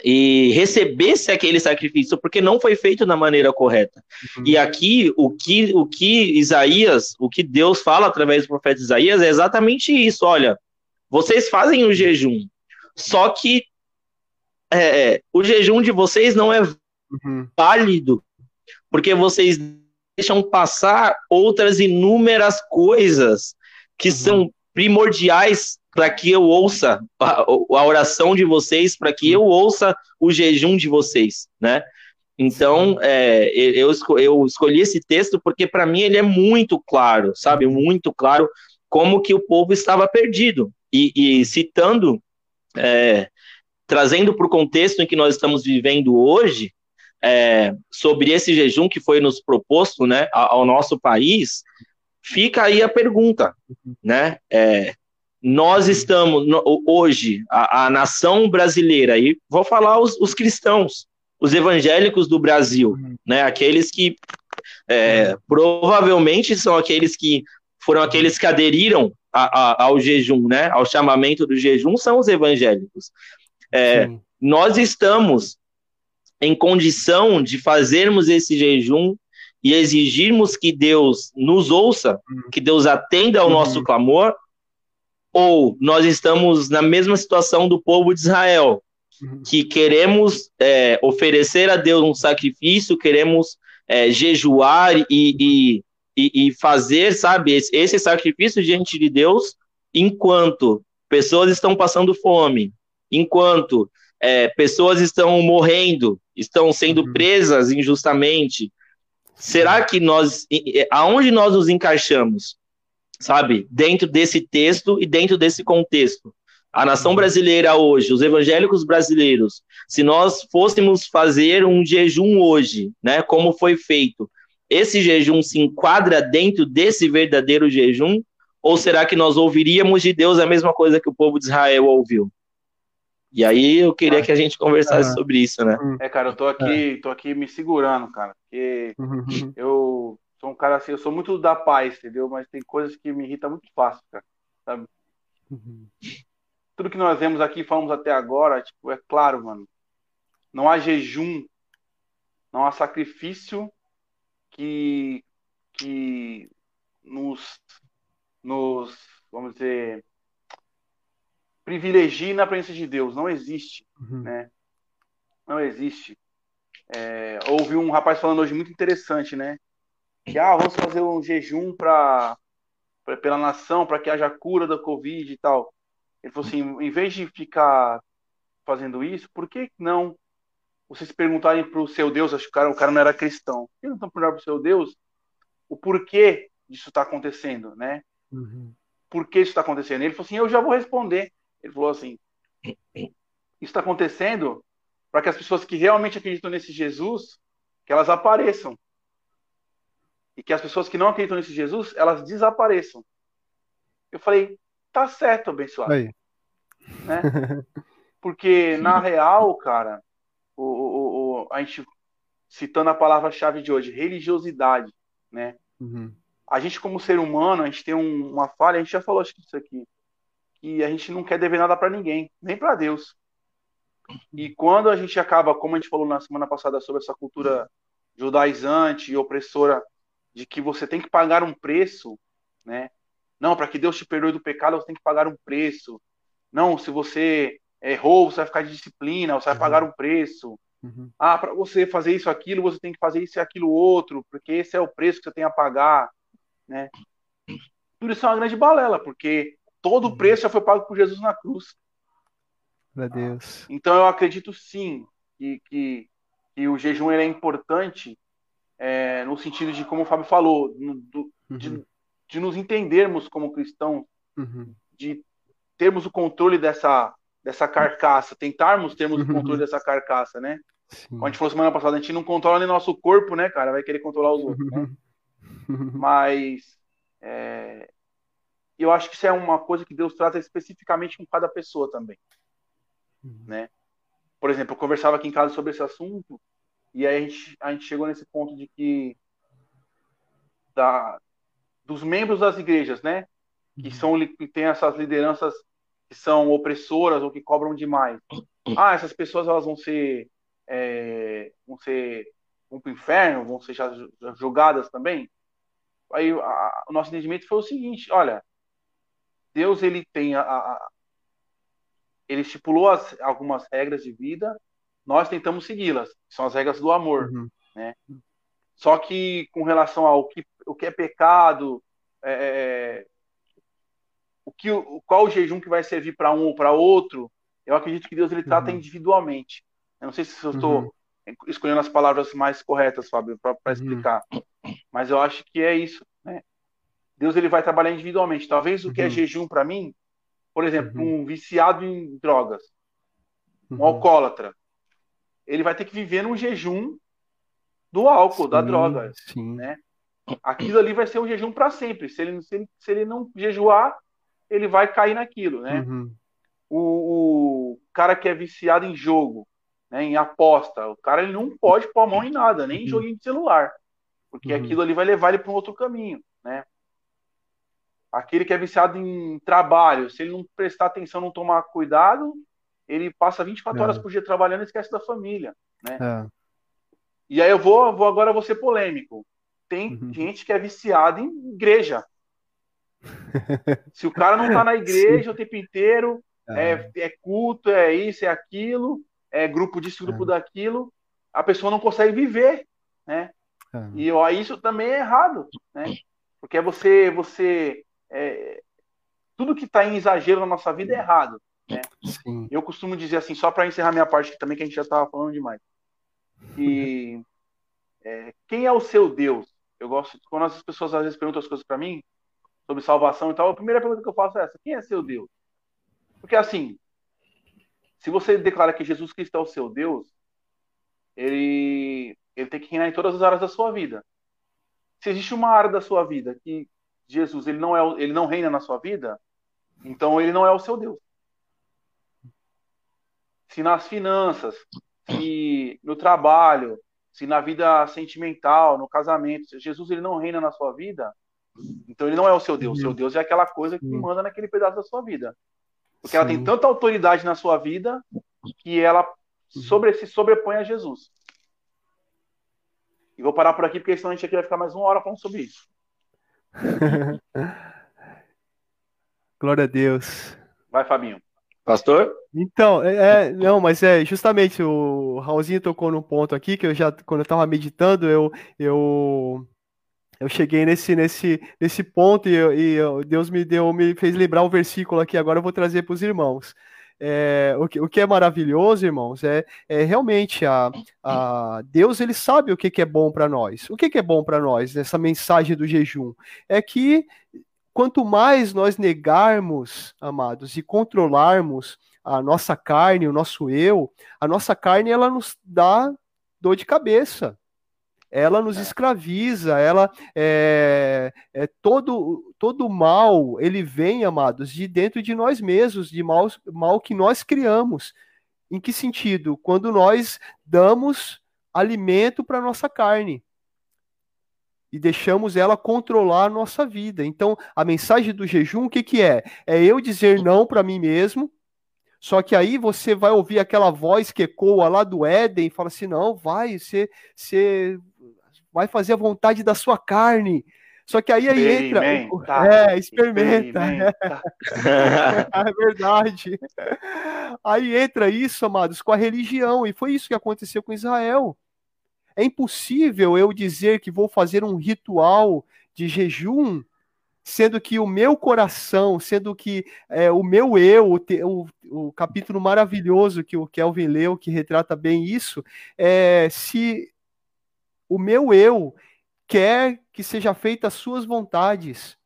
e, e recebesse aquele sacrifício, porque não foi feito da maneira correta. Uhum. E aqui, o que, o que Isaías, o que Deus fala através do profeta Isaías é exatamente isso: olha, vocês fazem o jejum, só que é, o jejum de vocês não é uhum. válido, porque vocês deixam passar outras inúmeras coisas que uhum. são primordiais para que eu ouça a, a oração de vocês, para que eu ouça o jejum de vocês, né? Então, é, eu, eu escolhi esse texto porque para mim ele é muito claro, sabe? Muito claro como que o povo estava perdido. E, e citando, é, trazendo para o contexto em que nós estamos vivendo hoje, é, sobre esse jejum que foi nos proposto, né, ao nosso país, fica aí a pergunta, né? É, nós estamos hoje, a, a, nação brasileira, e vou falar os, os, cristãos, os evangélicos do Brasil, né? Aqueles que é, provavelmente são aqueles que foram aqueles que aderiram a, a, ao jejum, né? Ao chamamento do jejum, são os evangélicos. É, nós estamos em condição de fazermos esse jejum e exigirmos que Deus nos ouça, uhum. que Deus atenda ao uhum. nosso clamor, ou nós estamos na mesma situação do povo de Israel, uhum. que queremos é, oferecer a Deus um sacrifício, queremos é, jejuar e, e, e, fazer, sabe, esse, esse sacrifício diante de Deus, enquanto pessoas estão passando fome, enquanto é, pessoas estão morrendo, estão sendo uhum. presas injustamente, será que nós, aonde nós nos encaixamos, sabe, dentro desse texto e dentro desse contexto? A nação uhum. brasileira hoje, os evangélicos brasileiros, se nós fôssemos fazer um jejum hoje, né, como foi feito, esse jejum se enquadra dentro desse verdadeiro jejum? Ou será que nós ouviríamos de Deus a mesma coisa que o povo de Israel ouviu? E aí eu queria que a gente conversasse uhum. sobre isso, né? É, cara, eu tô aqui, é. tô aqui me segurando, cara, porque uhum. eu sou um cara assim, eu sou muito da paz, entendeu? Mas tem coisas que me irritam muito fácil, cara, sabe? Uhum. Tudo que nós vemos aqui, falamos até agora, tipo, é claro, mano, não há jejum, não há sacrifício que, que nos, nos, vamos dizer, privilegie na presença de Deus. Não existe, uhum. né? Não existe. É, houve um rapaz falando hoje muito interessante, né? Que ah, vamos fazer um jejum para pela nação, para que haja cura da Covid e tal. Ele falou assim, em vez de ficar fazendo isso, por que não vocês perguntarem para o seu Deus, acho que o cara, o cara não era cristão, por que não estão perguntando para o seu Deus o porquê disso está acontecendo, né? Uhum. Por que isso está acontecendo? Ele falou assim, eu já vou responder. Ele falou assim: isso está acontecendo para que as pessoas que realmente acreditam nesse Jesus, que elas apareçam. E que as pessoas que não acreditam nesse Jesus, elas desapareçam. Eu falei, tá certo, abençoado. Aí. Né? Porque, na real, cara, a gente, citando a palavra-chave de hoje, religiosidade, né? Uhum. A gente, como ser humano, a gente tem um, uma falha, a gente já falou isso aqui que a gente não quer dever nada para ninguém, nem para Deus. E quando a gente acaba, como a gente falou na semana passada sobre essa cultura judaizante e opressora, de que você tem que pagar um preço, né? Não, para que Deus te perdoe do pecado, você tem que pagar um preço. Não, se você errou, você vai ficar de disciplina, você vai pagar um preço. Uhum. Ah, para você fazer isso, aquilo, você tem que fazer isso e aquilo outro, porque esse é o preço que você tem a pagar, né? Tudo isso é uma grande balela, porque Todo o uhum. preço já foi pago por Jesus na cruz. Meu Deus. Então eu acredito sim que, que, que o jejum é importante é, no sentido de, como o Fábio falou, do, uhum. de, de, nos entendermos como cristãos, uhum. de termos o controle dessa, dessa carcaça, tentarmos termos o controle uhum. dessa carcaça, né? Sim. Como a gente falou semana passada, a gente não controla nem nosso corpo, né, cara? Vai querer controlar os outros, né? Mas é, eu acho que isso é uma coisa que Deus trata especificamente com cada pessoa também, uhum. né? Por exemplo, eu conversava aqui em casa sobre esse assunto e aí a gente, a gente chegou nesse ponto de que da, dos membros das igrejas, né, que uhum. são que tem essas lideranças que são opressoras ou que cobram demais. Ah, essas pessoas elas vão ser é, vão ser vão para o inferno, vão ser julgadas também. Aí a, o nosso entendimento foi o seguinte: olha, Deus ele tem a, a ele estipulou as, algumas regras de vida, nós tentamos segui-las, são as regras do amor, uhum. né? Só que com relação ao que, o que é pecado, é, é o que, qual o jejum que vai servir para um ou para outro, eu acredito que Deus ele trata uhum. individualmente. Eu não sei se eu estou uhum. escolhendo as palavras mais corretas, Fábio, para uhum. explicar, mas eu acho que é isso, né? Deus ele vai trabalhar individualmente. Talvez o que é uhum. jejum para mim, por exemplo, uhum. um viciado em drogas, um uhum. alcoólatra, ele vai ter que viver num jejum do álcool, sim, da droga, sim. né? Aquilo ali vai ser um jejum para sempre. Se ele, se ele, se ele não jejuar, ele vai cair naquilo, né? Uhum. O, o, cara que é viciado em jogo, né, em aposta, o cara ele não pode pôr a mão em nada, nem em uhum. joguinho de celular, porque uhum. aquilo ali vai levar ele para um outro caminho, né? Aquele que é viciado em trabalho, se ele não prestar atenção, não tomar cuidado, ele passa 24 é. horas por dia trabalhando e esquece da família, né? É. E aí eu vou, vou agora vou ser polêmico. Tem uhum. gente que é viciada em igreja. Se o cara não tá na igreja Sim. o tempo inteiro, é. é. É, culto, é isso, é aquilo, é grupo disso, grupo é. daquilo, a pessoa não consegue viver, né? É. E ó, isso também é errado, né? Porque você, você, é, tudo que está em exagero na nossa vida é errado, né? Eu costumo dizer assim, só para encerrar minha parte também, que a gente já estava falando demais. E é, quem é o seu Deus? Eu gosto quando as pessoas às vezes perguntam as coisas para mim, sobre salvação e tal, a primeira pergunta que eu faço é essa: quem é seu Deus? Porque assim, se você declara que Jesus Cristo é o seu Deus, ele, ele tem que reinar em todas as áreas da sua vida. Se existe uma área da sua vida que Jesus ele não é ele não reina na sua vida, então ele não é o seu Deus. Se nas finanças, se no trabalho, se na vida sentimental, no casamento, se Jesus ele não reina na sua vida, então ele não é o seu Deus. O seu. Deus é aquela coisa que manda naquele pedaço da sua vida. Porque Sim. ela tem tanta autoridade na sua vida que ela sobre, se sobrepõe a Jesus. E vou parar por aqui, porque senão a gente aqui vai ficar mais uma hora falando sobre isso. Glória a Deus. Vai, Fabinho. Pastor? Então, é, é, não, mas é justamente o Raulzinho tocou num ponto aqui que eu já, quando eu estava meditando, eu, eu eu cheguei nesse, nesse, nesse ponto e, e, Deus me deu, me fez lembrar o versículo aqui, agora eu vou trazer para os irmãos. É, o, que, o que é maravilhoso, irmãos, é, é realmente a, a Deus ele sabe o que, que é bom para nós. O que, que é bom para nós nessa mensagem do jejum? É que quanto mais nós negarmos, amados, e controlarmos a nossa carne, o nosso eu, a nossa carne ela nos dá dor de cabeça ela nos escraviza, ela é, é todo todo mal ele vem, amados, de dentro de nós mesmos, de mal, mal que nós criamos. Em que sentido? Quando nós damos alimento para nossa carne e deixamos ela controlar a nossa vida. Então, a mensagem do jejum, o que, que é? É eu dizer não para mim mesmo. Só que aí você vai ouvir aquela voz que ecoa lá do Éden e fala assim: não, vai, você, você vai fazer a vontade da sua carne. Só que aí, aí entra. É, experimenta. é verdade. Aí entra isso, amados, com a religião. E foi isso que aconteceu com Israel. É impossível eu dizer que vou fazer um ritual de jejum, sendo que o meu coração, sendo que é, o meu eu, o, o, o, capítulo maravilhoso que o Kelvin leu, que retrata bem isso, é, se o meu eu quer que seja feita as suas vontades.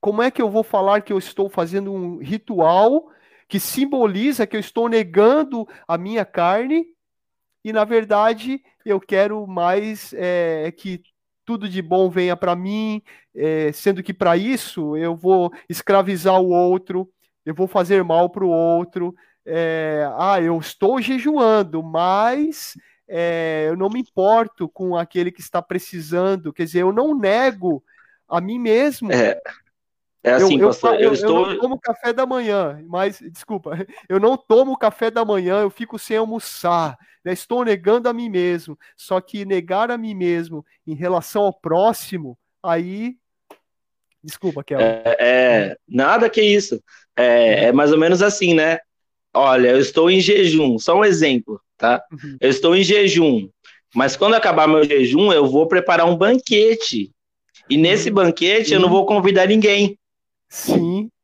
Como é que eu vou falar que eu estou fazendo um ritual que simboliza que eu estou negando a minha carne e na verdade eu quero mais é, que tudo de bom venha para mim, é, sendo que para isso eu vou escravizar o outro, eu vou fazer mal para o outro. É, ah, eu estou jejuando, mas é, eu não me importo com aquele que está precisando. Quer dizer, eu não nego a mim mesmo. É, é assim, eu, pastor, eu, eu, estou... eu não tomo café da manhã, mas, desculpa, eu não tomo café da manhã, eu fico sem almoçar. Né? Estou negando a mim mesmo. Só que negar a mim mesmo em relação ao próximo, aí. Desculpa, Kel. É, é, nada que isso. É, é mais ou menos assim, né? Olha, eu estou em jejum, só um exemplo, tá? Uhum. Eu estou em jejum, mas quando acabar meu jejum, eu vou preparar um banquete. E nesse uhum. banquete eu não vou convidar ninguém. Sim.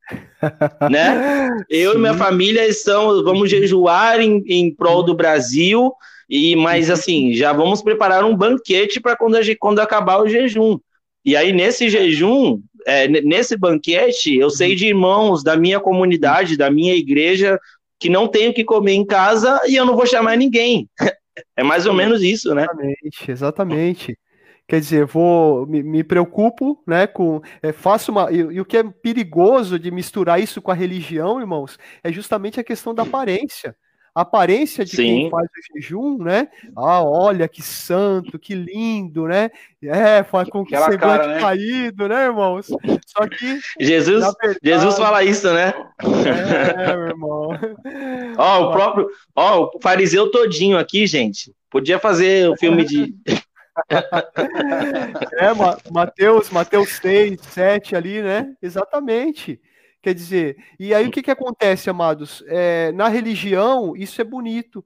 Né? Eu Sim. e minha família estamos, vamos jejuar em, em prol do Brasil, e mas assim, já vamos preparar um banquete para quando, quando acabar o jejum. E aí, nesse jejum, é, nesse banquete, eu sei de irmãos da minha comunidade, da minha igreja, que não tenho que comer em casa e eu não vou chamar ninguém. É mais ou menos isso, né? Exatamente, exatamente. Quer dizer, vou me, me preocupo, né, com é, faço uma e, e, o que é perigoso de misturar isso com a religião, irmãos, é justamente a questão da aparência. A aparência de Sim. quem faz o jejum, né? Ah, olha que santo, que lindo, né? É, faz com que semblante cara, né? caído, né, irmãos? Só que Jesus, verdade, Jesus fala isso, né? É, meu irmão. ó, o próprio, ó, o fariseu todinho aqui, gente. Podia fazer o filme de é, Mateus, Mateus 6, 7 ali, né? Exatamente. Quer dizer, e aí o que, que acontece, amados? É, na religião, isso é bonito.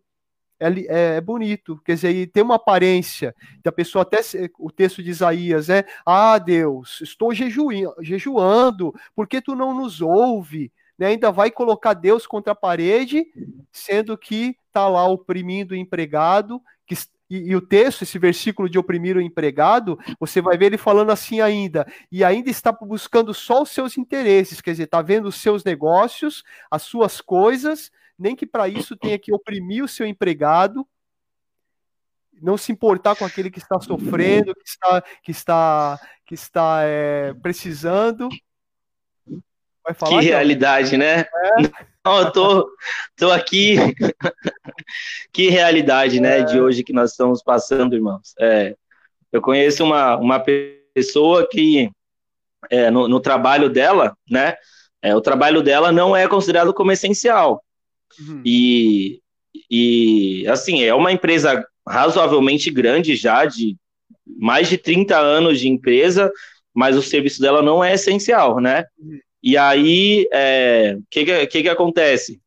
É, é, é, bonito, quer dizer, tem uma aparência da pessoa, até o texto de Isaías, é: Ah, Deus, estou jejuando, jejuando, por que tu não nos ouve? Né, ainda vai colocar Deus contra a parede, sendo que está lá oprimindo o empregado, que e, e, o texto, esse versículo de oprimir o empregado, você vai ver ele falando assim ainda, e ainda está buscando só os seus interesses, quer dizer, está vendo os seus negócios, as suas coisas, nem que para isso tenha que oprimir o seu empregado, não se importar com aquele que está sofrendo, que está, que está, que está é, precisando. Vai falar, que realidade, né? É. Não, eu tô, tô aqui. que realidade, né, de hoje que nós estamos passando, irmãos. É, eu conheço uma, uma pessoa que, é, no, no, trabalho dela, né, é, o trabalho dela não é considerado como essencial. Uhum. E, e, assim, é uma empresa razoavelmente grande já, de mais de 30 anos de empresa, mas o serviço dela não é essencial, né? Uhum. E aí, o é, que, que, que acontece?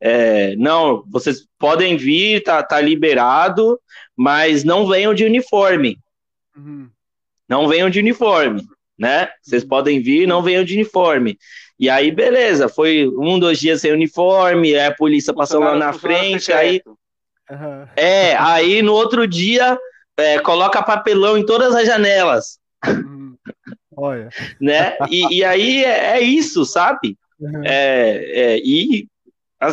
É, não, vocês podem vir, tá, tá liberado, mas não venham de uniforme. Uhum. Não venham de uniforme, né? Vocês uhum. podem vir, não venham de uniforme. E aí, beleza, foi um, dois dias sem uniforme, aí a polícia passou lá na frente, aí. Uhum. É, aí no outro dia, é, coloca papelão em todas as janelas. Uhum. Olha. Né? E, e aí é, é, isso, sabe? Uhum. É, é, e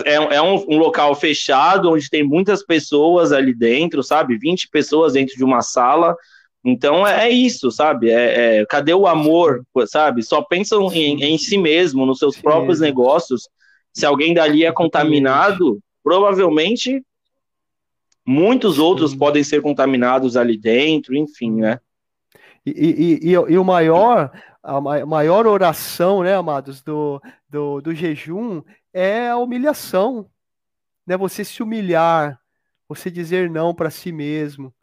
é, é um, um, local fechado, onde tem muitas pessoas ali dentro, sabe? 20 pessoas dentro de uma sala. Então é, é isso, sabe? É, é, cadê o amor, sabe? Só pensam em, em si mesmo, nos seus Sim. próprios negócios. Se alguém dali é contaminado, provavelmente muitos outros podem ser contaminados ali dentro, enfim, né? E, e, e, e, o maior, a maior oração, né, amados, do, do, do jejum é a humilhação. Né? Você se humilhar, você dizer não para si mesmo,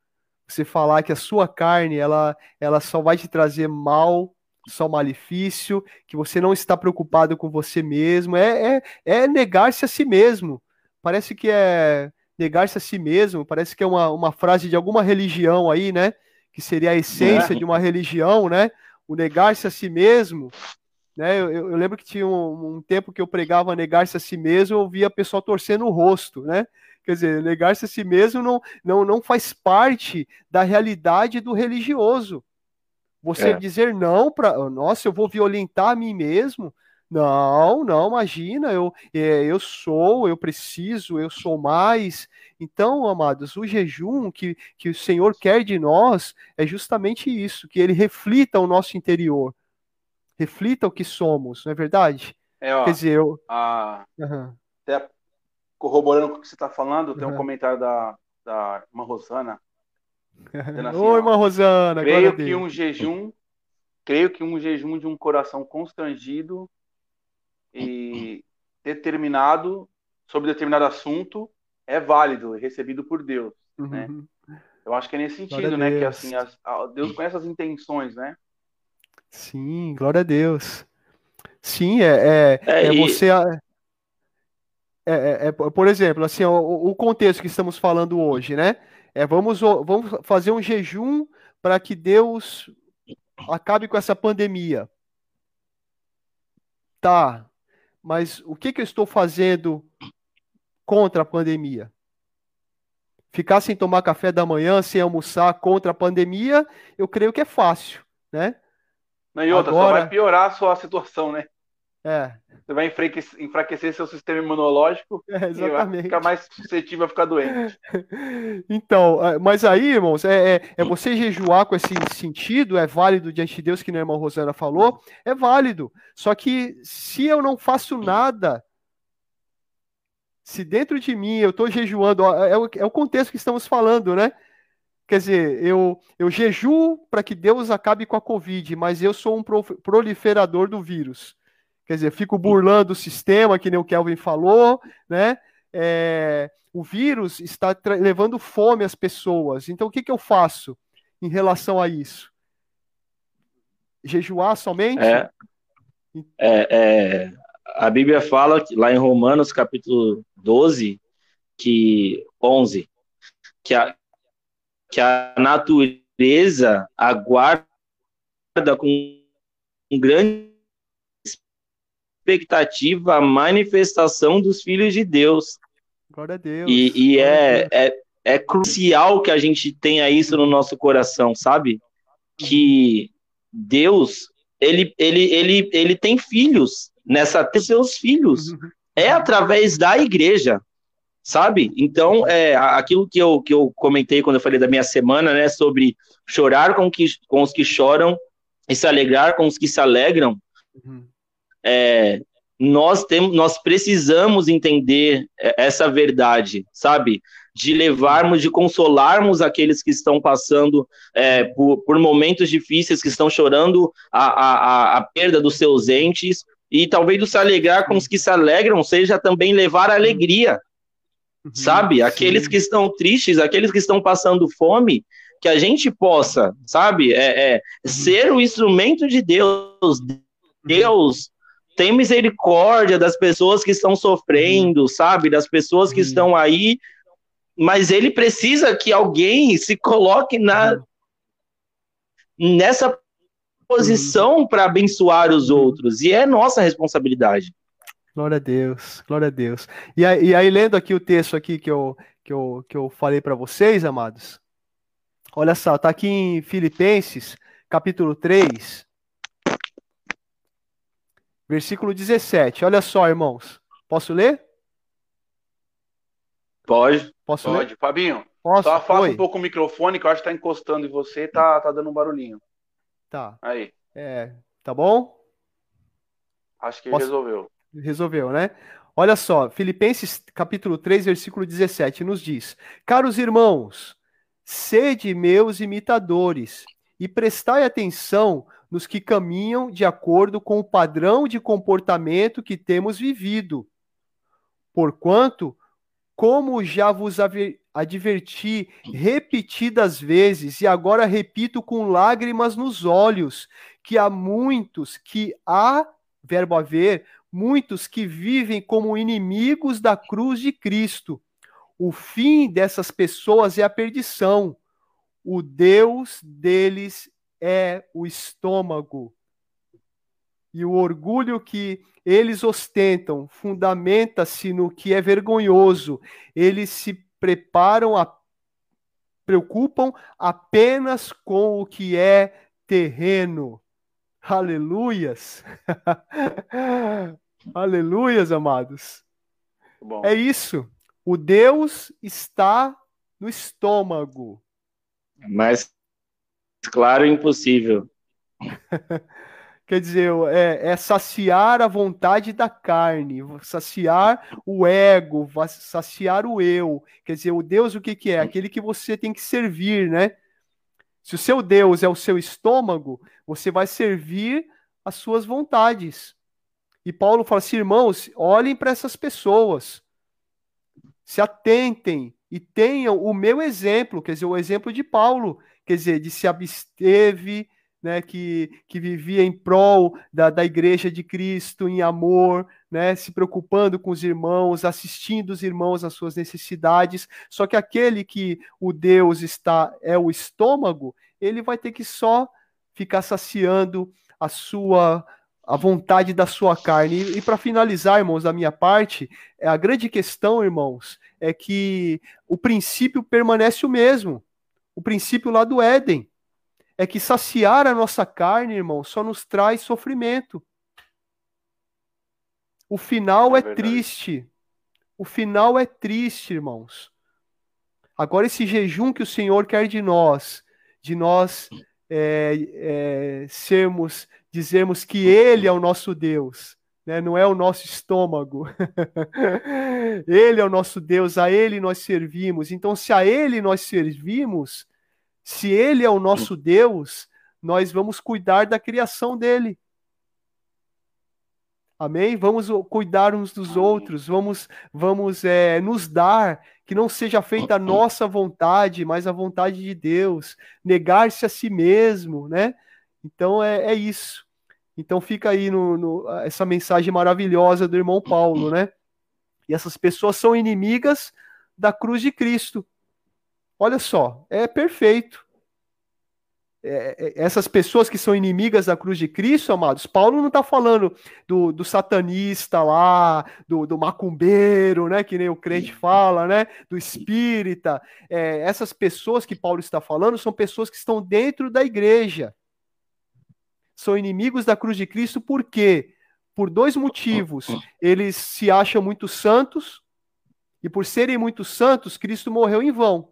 você falar que a sua carne ela, ela só vai te trazer mal, só malefício, que você não está preocupado com você mesmo, é, é, é negar-se a si mesmo. Parece que é negar-se a si mesmo, parece que é uma, uma frase de alguma religião aí, né? Que seria a essência é. de uma religião, né? O negar-se a si mesmo. Né? Eu, eu lembro que tinha um, um, tempo que eu pregava negar-se a si mesmo, eu via a pessoa torcendo o rosto, né? Quer dizer, negar-se a si mesmo não, não, não faz parte da realidade do religioso. Você é. dizer não para, nossa, eu vou violentar a mim mesmo, Não, não, imagina, eu, é, eu sou, eu preciso, eu sou mais. Então, amados, o jejum que, que o Senhor quer de nós é justamente isso, que ele reflita o nosso interior, reflita o que somos, não é verdade? É, ó, Quer dizer, eu. A... Uhum. Até corroborando com o que você está falando, tem um comentário da, da irmã Rosana. Assim, Oi, irmã Rosana. Creio que um jejum, creio que um jejum de um coração constrangido e determinado sobre determinado assunto é válido, é recebido por Deus, né? uhum. né? Eu acho que é nesse sentido, né? Que assim, as, Deus conhece as intenções, né? Sim, glória a Deus. Sim, é, é, é, é você. É, é, é, por exemplo, assim, o, o, contexto que estamos falando hoje, né? É, vamos, vamos fazer um jejum para que Deus acabe com essa pandemia. Tá, mas o que, que eu estou fazendo contra a pandemia? Ficar sem tomar café da manhã, sem almoçar contra a pandemia, eu creio que é fácil, né? Não, e outra, Agora... só vai piorar a sua situação, né? É. Você vai enfraquecer seu sistema imunológico é, e vai ficar mais suscetível a ficar doente. Então, é, mas aí, irmãos, é, é, é, você jejuar com esse sentido, é válido diante de Deus, que a irmã Rosana falou, é válido. Só que se eu não faço nada, se dentro de mim eu estou jejuando, é o, é o contexto que estamos falando, né? Quer dizer, eu, eu jejuo para que Deus acabe com a Covid, mas eu sou um proliferador do vírus. Quer dizer, fico burlando o sistema, que nem o Kelvin falou, né? É, o vírus está levando fome às pessoas. Então, o que, que eu faço em relação a isso? Jejuar somente? É, é, é, a Bíblia fala lá em Romanos, capítulo 12, que 11, que a, que a natureza aguarda com um grande expectativa a manifestação dos filhos de Deus. Glória a Deus. E, e é, é, é crucial que a gente tenha isso no nosso coração, sabe? Que Deus, ele, ele, ele, ele tem filhos nessa ter seus filhos. É através da igreja, sabe? Então, é aquilo que eu, que eu comentei quando eu falei da minha semana, né, sobre chorar com, que, com os que choram e se alegrar com os que se alegram. Uhum é, nós temos, nós precisamos entender essa verdade, sabe? De levarmos, de consolarmos aqueles que estão passando é, por, por, momentos difíceis, que estão chorando a, a, a perda dos seus entes, e talvez o se alegrar com os que se alegram seja também levar alegria, uhum, sabe? Aqueles que estão tristes, aqueles que estão passando fome, que a gente possa, sabe? É, é uhum. ser o instrumento de Deus. Deus tem misericórdia das pessoas que estão sofrendo, sabe? Das pessoas que estão aí, mas ele precisa que alguém se coloque na nessa posição para abençoar os outros, e é nossa responsabilidade. Glória a Deus, glória a Deus. E aí, e aí lendo aqui o texto aqui que eu, que eu, que eu falei para vocês, amados, olha só, tá aqui em Filipenses, capítulo 3, Versículo 17. Olha só, irmãos. Posso ler? Pode. Posso Pode. Ler? Fabinho, Posso? só afasta Oi. um pouco o microfone, que eu acho que tá encostando em você tá, tá dando um barulhinho. Tá. Aí. É, tá bom? Acho que Posso... resolveu. Resolveu, né? Olha só, Filipenses capítulo 3, versículo 17 nos diz: Caros irmãos, sede meus imitadores e prestai atenção nos que caminham de acordo com o padrão de comportamento que temos vivido. Porquanto, como já vos adverti repetidas vezes, e agora repito com lágrimas nos olhos, que há muitos que há, verbo haver, muitos que vivem como inimigos da cruz de Cristo. O fim dessas pessoas é a perdição. O Deus deles é o estômago. E o orgulho que eles ostentam fundamenta-se no que é vergonhoso. Eles se preparam a preocupam apenas com o que é terreno. Aleluias. Aleluias, amados. Bom. É isso. O Deus está no estômago. Mais claro impossível. Quer dizer, é, é, saciar a vontade da carne, saciar o ego, saciar o eu. Quer dizer, o Deus o que, que é? Aquele que você tem que servir, né? Se o seu Deus é o seu estômago, você vai servir as suas vontades. E Paulo fala assim, irmãos, olhem para essas pessoas, se atentem e tenham o meu exemplo, quer dizer, o exemplo de Paulo, quer dizer, de se absteve, né, que, que vivia em prol da, da igreja de Cristo, em amor, né, se preocupando com os irmãos, assistindo os irmãos às suas necessidades. Só que aquele que o Deus está é o estômago, ele vai ter que só ficar saciando a sua a vontade da sua carne. E, e para finalizar, irmãos, da minha parte, é a grande questão, irmãos, é que o princípio permanece o mesmo. O princípio lá do Éden é que saciar a nossa carne, irmão, só nos traz sofrimento. O final é, é triste. O final é triste, irmãos. Agora, esse jejum que o Senhor quer de nós, de nós é, é, sermos, dizermos que Ele é o nosso Deus, né? não é o nosso estômago. ele é o nosso Deus, a Ele nós servimos. Então, se a Ele nós servimos, se ele é o nosso Deus, nós vamos cuidar da criação dele. Amém? Vamos cuidar uns dos Amém. outros, vamos, vamos é, nos dar, que não seja feita a nossa vontade, mas a vontade de Deus, negar-se a si mesmo, né? Então é, é isso. Então fica aí no, no, essa mensagem maravilhosa do irmão Paulo, né? E essas pessoas são inimigas da cruz de Cristo. Olha só, é perfeito. É, é, essas pessoas que são inimigas da cruz de Cristo, amados, Paulo não está falando do, do, satanista lá, do, do, macumbeiro, né, que nem o crente fala, né, do espírita. É, essas pessoas que Paulo está falando são pessoas que estão dentro da igreja. São inimigos da cruz de Cristo por quê? Por dois motivos. Eles se acham muito santos, e por serem muito santos, Cristo morreu em vão.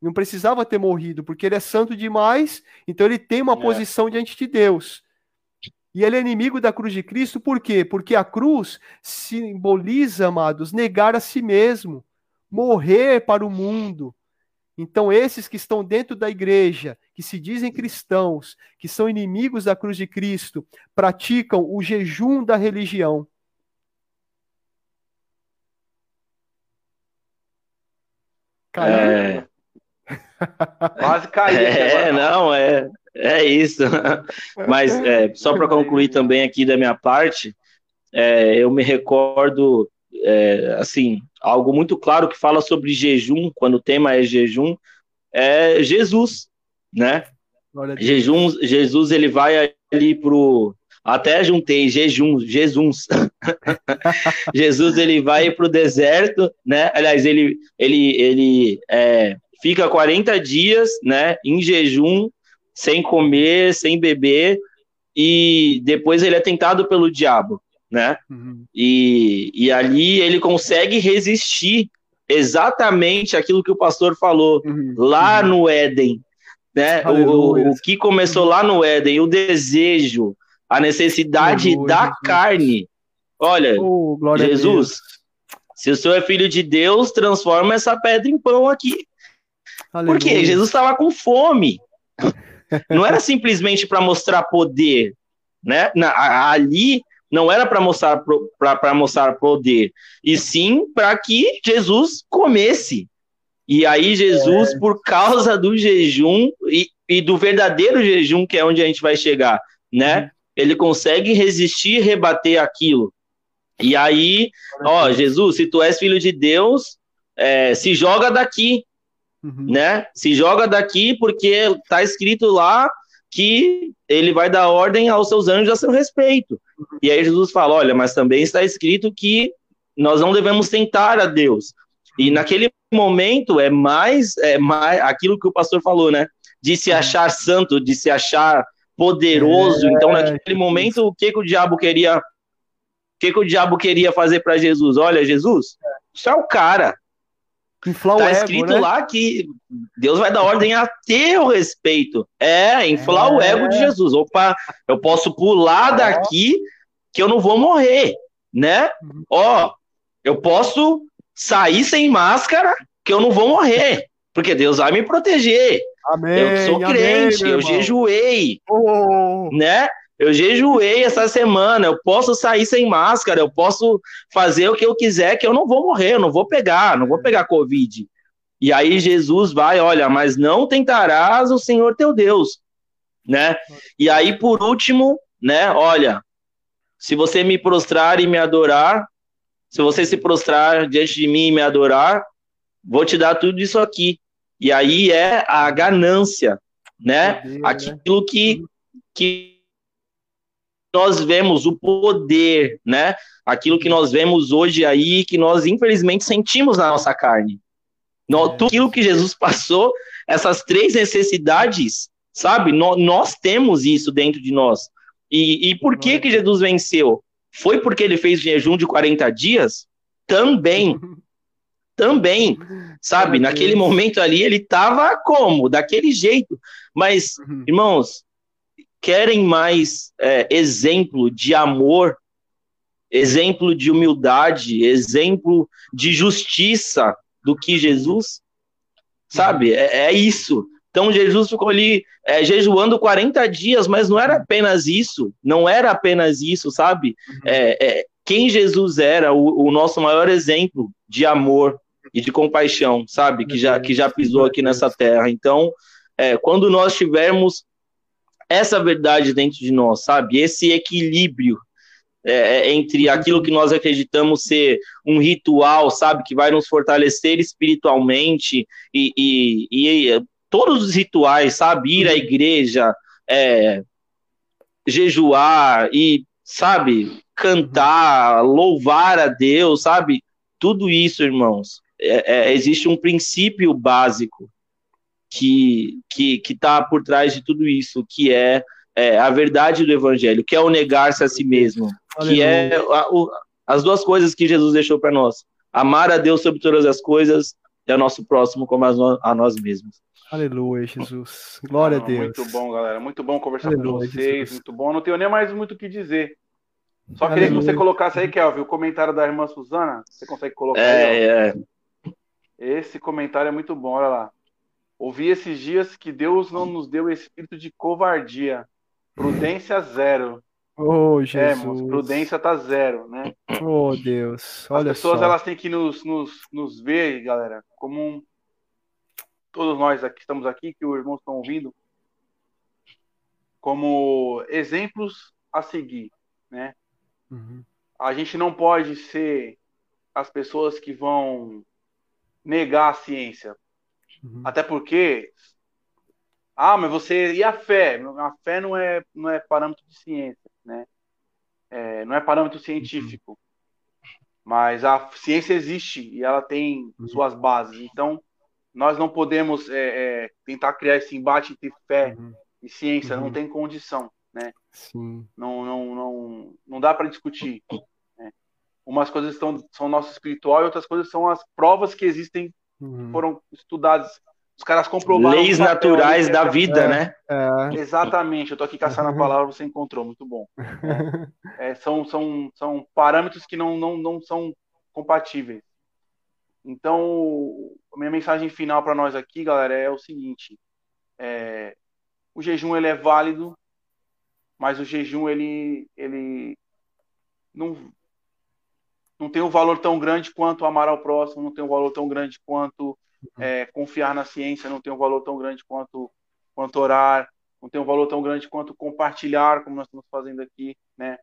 Não precisava ter morrido, porque ele é santo demais, então ele tem uma é. posição diante de Deus. E ele é inimigo da cruz de Cristo, por quê? Porque a cruz simboliza, amados, negar a si mesmo, morrer para o mundo. Então, esses que estão dentro da igreja, que se dizem cristãos, que são inimigos da cruz de Cristo, praticam o jejum da religião. Caiu. É... Quase caiu. É, não, é, é isso. Mas é, só para concluir também aqui da minha parte, é, eu me recordo, é, assim, algo muito claro que fala sobre jejum, quando o tema é jejum, é Jesus, né? Jejum, Jesus ele vai ali pro até juntei jejum, Jesus. Jesus ele vai para o deserto, né? Aliás, ele ele ele é, fica 40 dias, né, em jejum, sem comer, sem beber, e depois ele é tentado pelo diabo, né? Uhum. E, e ali ele consegue resistir exatamente aquilo que o pastor falou uhum. lá uhum. no Éden, né? O, o, que começou lá no Éden, o desejo, a necessidade Aleluia. da carne. Olha, oh, Jesus, se o senhor é filho de Deus, transforma essa pedra em pão aqui. Aleluia. Porque Jesus estava com fome. Não era simplesmente para mostrar poder, né? Na, ali não era para mostrar para mostrar poder, e sim para que Jesus comesse. E aí Jesus, é. por causa do jejum e, e, do verdadeiro jejum, que é onde a gente vai chegar, né? Uhum. Ele consegue resistir e rebater aquilo. E aí, ó, Jesus, se tu és filho de Deus, é, se joga daqui, uhum. né? Se joga daqui porque está escrito lá que ele vai dar ordem aos seus anjos a seu respeito. E aí Jesus fala: olha, mas também está escrito que nós não devemos tentar a Deus. E naquele momento é mais, é mais aquilo que o pastor falou, né? De se achar santo, de se achar poderoso. É, então, naquele momento, o que, que o diabo queria? O que, que o diabo queria fazer para Jesus? Olha, Jesus, isso é o cara. Inflar tá escrito ego, né? lá que Deus vai dar ordem a teu respeito. É, inflar é. o ego de Jesus. Opa, eu posso pular daqui que eu não vou morrer, né? Uhum. Ó, eu posso sair sem máscara que eu não vou morrer, porque Deus vai me proteger. Amém, eu sou crente, amém, eu jejuei, oh. né? Eu jejuei essa semana, eu posso sair sem máscara, eu posso fazer o que eu quiser, que eu não vou morrer, eu não vou pegar, não vou pegar Covid. E aí Jesus vai, olha, mas não tentarás o Senhor teu Deus, né? E aí, por último, né, olha, se você me prostrar e me adorar, se você se prostrar diante de mim e me adorar, vou te dar tudo isso aqui. E aí é a ganância, né? Né? Aquilo que, que nós vemos o poder, né? Aquilo que nós vemos hoje aí, que nós infelizmente sentimos na nossa carne. No, é. Tudo aquilo que Jesus passou, essas três necessidades, sabe? No, nós temos isso dentro de nós. E, e por que que Jesus venceu? Foi porque ele fez jejum de 40 dias? Também. Também, sabe? Naquele momento ali ele estava como? Daquele jeito. Mas, uhum. irmãos, querem mais é, exemplo de amor, exemplo de humildade, exemplo de justiça do que Jesus? Sabe? É, é isso. Então Jesus ficou ali é, jejuando 40 dias, mas não era apenas isso, não era apenas isso, sabe? É, é, quem Jesus era, o, o, nosso maior exemplo de amor e de compaixão, sabe? Que já, que já pisou aqui nessa terra. Então, é, quando nós tivermos essa verdade dentro de nós, sabe? Esse equilíbrio é, é, entre aquilo que nós acreditamos ser um ritual, sabe? Que vai nos fortalecer espiritualmente e, e, e todos os rituais, sabe? Ir à igreja, é, jejuar e, sabe? Cantar, louvar a Deus, sabe? Tudo isso, irmãos. É, é, existe um princípio básico que que que está por trás de tudo isso, que é, é, a verdade do evangelho, que é o negar-se a si mesmo, que é a, o, as duas coisas que Jesus deixou para nós: amar a Deus sobre todas as coisas e ao nosso próximo como a, no, a nós mesmos. Aleluia, Jesus. Glória ah, a Deus. Muito bom, galera. Muito bom conversar Aleluia, com vocês. Jesus. Muito bom. Não tenho nem mais muito o que dizer. Só Aleluia. queria que você colocasse aí, Kelvin, o comentário da irmã Suzana. Você consegue colocar é, aí? É. Esse comentário é muito bom, olha lá. Ouvi esses dias que Deus não nos deu espírito de covardia. Prudência zero. Oh, Jesus. É, prudência tá zero, né? Oh, Deus. Olha As pessoas só. elas têm que nos, nos, nos ver, galera, como um... todos nós aqui estamos aqui, que os irmãos estão ouvindo, como exemplos a seguir, né? Uhum. A gente não pode ser as pessoas que vão negar a ciência, Uhum. Até porque. Ah, mas você. E a fé? A fé não é, não é parâmetro de ciência, né? É, não é parâmetro científico. Uhum. Mas a ciência existe e ela tem uhum. suas bases. Então, nós não podemos é, é, tentar criar esse embate entre fé uhum. e ciência. Não uhum. tem condição, né? Sim. Não, não, não, não dá para discutir. Né? Umas coisas estão, são nosso espiritual e outras coisas são as provas que existem uhum. foram estudados. Os caras comprovaram. Leis naturais da vida, é, né? É. Exatamente. Eu tô aqui caçando a palavra, você encontrou, muito bom. É, são, são, são parâmetros que não, não, não são compatíveis. Então, a minha mensagem final para nós aqui, galera, é o seguinte: é, o jejum ele é válido, mas o jejum ele, ele não, não tem um valor tão grande quanto amar ao próximo, não tem um valor tão grande quanto uhum. é, confiar na ciência, não tem um valor tão grande quanto, quanto orar, não tem um valor tão grande quanto compartilhar, como nós estamos fazendo aqui, né?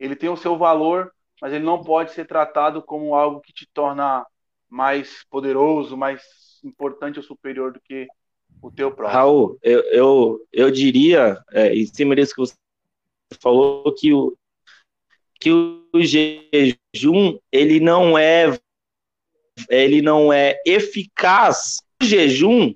Ele tem o seu valor, mas ele não pode ser tratado como algo que te torna mais poderoso, mais importante ou superior do que o teu próximo. Raul, eu, eu, eu diria, é, em cima disso que você falou, que o, que o jejum ele não é ele não é eficaz. O jejum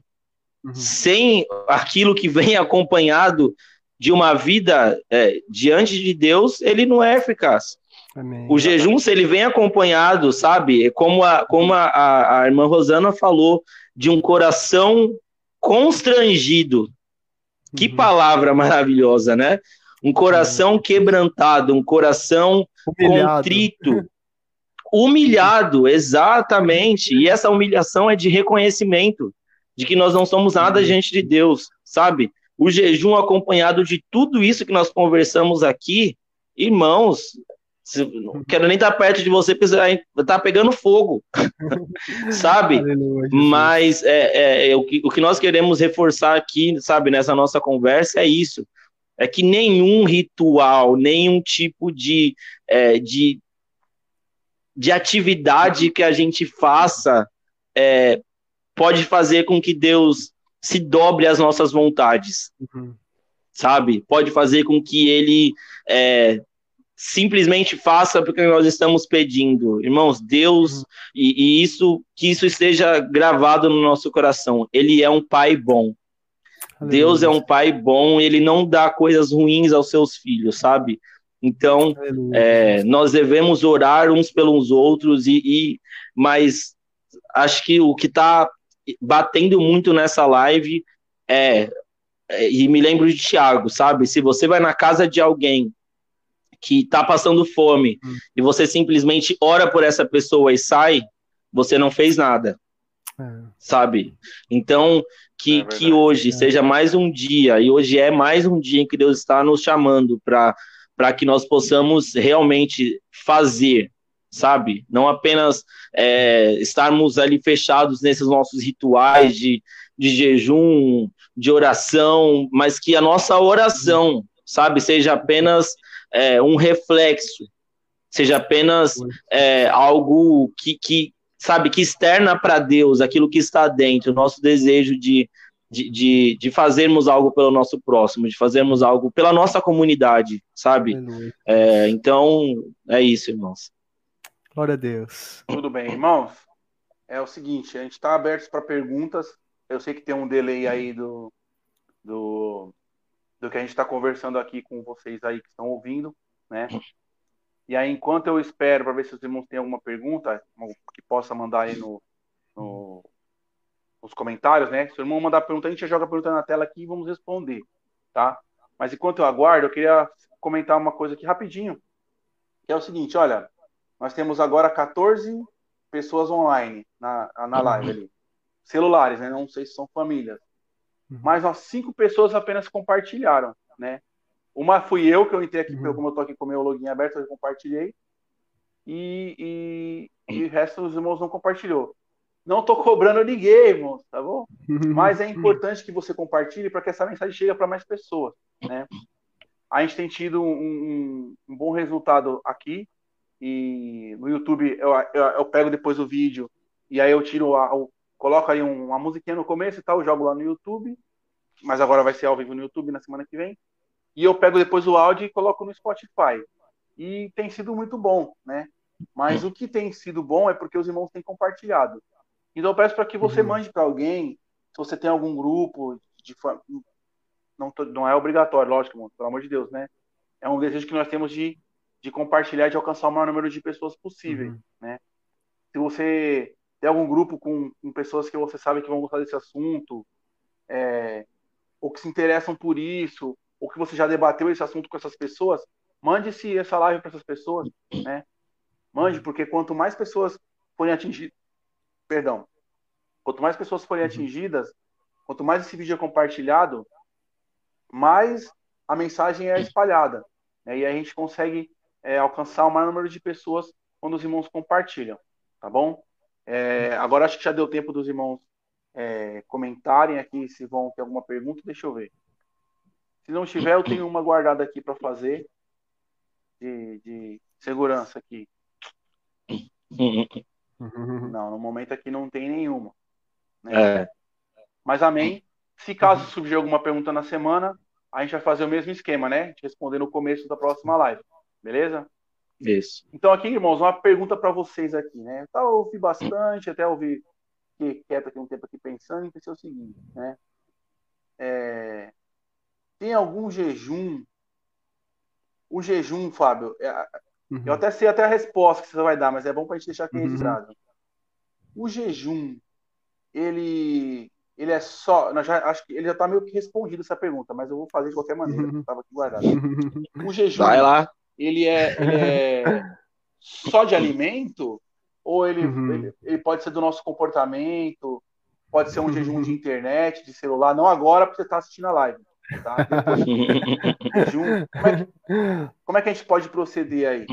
uhum. sem aquilo que vem acompanhado de uma vida é, diante de Deus, ele não é eficaz. Amém. O jejum, se ele vem acompanhado, sabe, como a, como a, a irmã Rosana falou, de um coração constrangido. Que uhum. palavra maravilhosa, né? Um coração quebrantado, um coração humilhado. contrito, humilhado, exatamente. E essa humilhação é de reconhecimento de que nós não somos nada uhum. diante de Deus, sabe? O jejum acompanhado de tudo isso que nós conversamos aqui, irmãos, não quero nem estar perto de você, porque você tá pegando fogo, sabe? Aleluia, Mas é, é, é, o, que, o que nós queremos reforçar aqui, sabe, nessa nossa conversa é isso. É que nenhum ritual, nenhum tipo de, é, de, de atividade que a gente faça é, pode fazer com que Deus se dobre às nossas vontades, uhum. sabe? Pode fazer com que Ele é, simplesmente faça porque nós estamos pedindo. Irmãos, Deus, uhum. e, e, isso que isso esteja gravado no nosso coração. Ele é um pai bom. Deus é um pai bom, ele não dá coisas ruins aos seus filhos, sabe? Então, é, nós devemos orar uns pelos outros, e, e mas acho que o que está batendo muito nessa live é, é, e me lembro de Tiago, sabe? Se você vai na casa de alguém que está passando fome hum. e você simplesmente ora por essa pessoa e sai, você não fez nada. É. Sabe? Então, que, é que hoje é. seja mais um dia, e hoje é mais um dia em que Deus está nos chamando para que nós possamos realmente fazer, sabe? Não apenas é, estarmos ali fechados nesses nossos rituais de, de jejum, de oração, mas que a nossa oração, sabe, seja apenas é, um reflexo, seja apenas é, algo que, que, sabe, que externa para Deus aquilo que está dentro, o nosso desejo de, de, de, de, fazermos algo pelo nosso próximo, de fazermos algo pela nossa comunidade, sabe? É, então, é isso, irmãos. Glória a Deus. Tudo bem, irmãos? É o seguinte, a gente está aberto para perguntas. Eu sei que tem um delay aí do, do, do que a gente está conversando aqui com vocês aí que estão ouvindo, né? E aí, enquanto eu espero para ver se os irmãos têm alguma pergunta que possa mandar aí no, no, nos comentários, né? Se o irmão mandar pergunta, a gente já joga a pergunta na tela aqui e vamos responder, tá? Mas enquanto eu aguardo, eu queria comentar uma coisa aqui rapidinho, que é o seguinte, olha, nós temos agora 14 pessoas online na, na live ali. Celulares, né? Não sei se são famílias. Uhum. Mas nós cinco pessoas apenas compartilharam, né? Uma fui eu, que eu entrei aqui, uhum. como eu tô aqui com o meu login aberto, eu compartilhei. E, e, e o resto dos irmãos não compartilhou. Não tô cobrando ninguém, irmãos, tá bom? Mas é importante que você compartilhe para que essa mensagem chegue para mais pessoas, né? A gente tem tido um, um, um bom resultado aqui, e no YouTube eu, eu, eu, pego depois o vídeo e aí eu tiro a, eu coloco aí uma musiquinha no começo e tal, jogo lá no YouTube, mas agora vai ser ao vivo no YouTube na semana que vem. E eu pego depois o áudio e coloco no Spotify. E tem sido muito bom, né? Mas o que tem sido bom é porque os irmãos têm compartilhado. Então eu peço para que você uhum. mande para alguém, se você tem algum grupo de não, não é obrigatório, lógico, pelo amor de Deus, né? É um desejo que nós temos de de compartilhar, de alcançar o maior número de pessoas possível, uhum. né? Se você tem algum grupo com, com, pessoas que você sabe que vão gostar desse assunto, é, ou que se interessam por isso, ou que você já debateu esse assunto com essas pessoas, mande-se essa live para essas pessoas, né? Mande, porque quanto mais pessoas forem atingidas, perdão, quanto mais pessoas forem uhum. atingidas, quanto mais esse vídeo é compartilhado, mais a mensagem é espalhada. Né? E aí a gente consegue é, alcançar o maior número de pessoas quando os irmãos compartilham, tá bom? É, agora acho que já deu tempo dos irmãos é, comentarem aqui se vão ter alguma pergunta, deixa eu ver. Se não tiver, eu tenho uma guardada aqui para fazer de, de segurança aqui. Não, no momento aqui não tem nenhuma. Né? É. Mas amém. Se caso surgir alguma pergunta na semana, a gente vai fazer o mesmo esquema, né? Responder no começo da próxima live. Beleza? Isso. Então, aqui, irmãos, uma pergunta para vocês aqui, né? Eu ouvi bastante, até ouvi que quieto aqui um tempo aqui pensando, e pensei o seguinte, né? É... tem algum jejum? O jejum, Fábio, é, uhum. eu até sei até a resposta que você vai dar, mas é bom para a gente deixar aqui uhum. registrado. O jejum, ele, ele é só. Já, acho que ele já está meio que respondido essa pergunta, mas eu vou fazer de qualquer maneira. Estava aqui guardado. O jejum, vai lá. Ele é, ele é só de alimento? Ou ele, uhum. ele, ele, pode ser do nosso comportamento? Pode ser um jejum de internet, de celular? Não agora, porque você está assistindo a live. Tá? Depois, jejum, como, é que, como é que a gente pode proceder aí?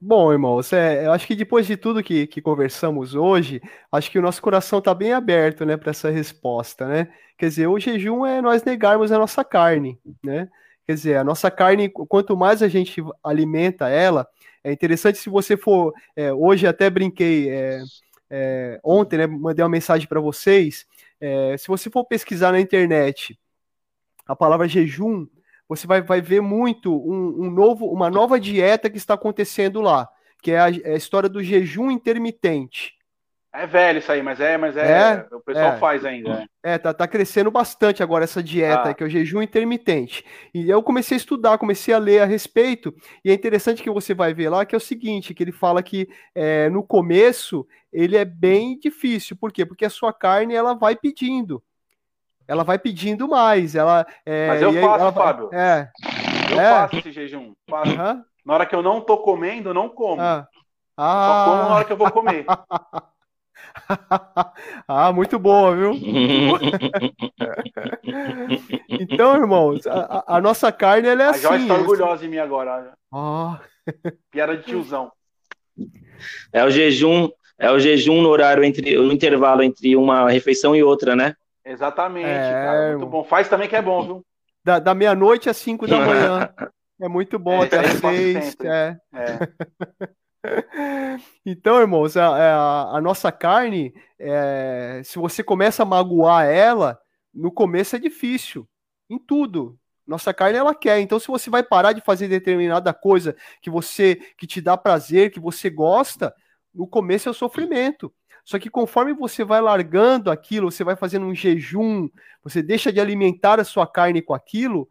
Bom, irmãos, é, eu acho que depois de tudo que, que conversamos hoje, acho que o nosso coração está bem aberto, né, para essa resposta, né? Quer dizer, o jejum é nós negarmos a nossa carne, né? Quer dizer, a nossa carne, quanto mais a gente alimenta ela, é interessante se você for. É, hoje até brinquei, é, é, ontem, né, mandei uma mensagem para vocês. É, se você for pesquisar na internet a palavra jejum, você vai, vai ver muito um, um, novo, uma nova dieta que está acontecendo lá, que é a, é a história do jejum intermitente. É velho isso aí, mas é, mas é, é o pessoal é, faz ainda. É, tá, tá crescendo bastante agora essa dieta, ah. que é o jejum intermitente. E eu comecei a estudar, comecei a ler a respeito, e é interessante que você vai ver lá que é o seguinte, que ele fala que é, no começo ele é bem difícil. Por quê? Porque a sua carne ela vai pedindo ela vai pedindo mais. Ela, é, Mas eu faço, ela, Fábio. É. Eu é. faço esse jejum. Faço. Uhum. Na hora que eu não tô comendo, eu não como. Ah. Só como na hora que eu vou comer. ah, muito boa, viu? então, irmãos, a, a, nossa carne ela é a assim. A Joyce está orgulhosa de mim agora. Oh. Piada de tiozão. É o jejum, é o jejum no horário entre no intervalo entre uma refeição e outra, né? Exatamente, é, cara. Muito bom. Faz também que é bom, viu? Da, da meia-noite às cinco da manhã. É muito bom, é, até às seis. É. é. Então, irmãos, a, a, a nossa carne, é, se você começa a magoar ela, no começo é difícil, em tudo. Nossa carne ela quer. Então, se você vai parar de fazer determinada coisa que você que te dá prazer, que você gosta, no começo é o sofrimento. Só que conforme você vai largando aquilo, você vai fazendo um jejum, você deixa de alimentar a sua carne com aquilo,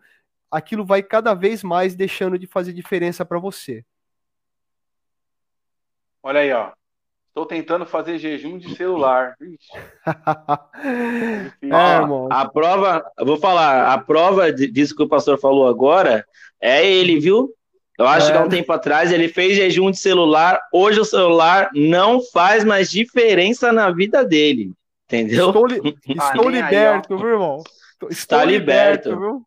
aquilo vai cada vez mais deixando de fazer diferença para você. Olha aí, ó. Estou tentando fazer jejum de celular. é, ó, a prova, vou falar, a prova disso que o pastor falou agora é ele, viu? Eu acho é. que há um tempo atrás ele fez jejum de celular. Hoje o celular não faz mais diferença na vida dele. Entendeu? Estou, li estou liberto, aí, viu, irmão? Estou Está liberto. liberto viu?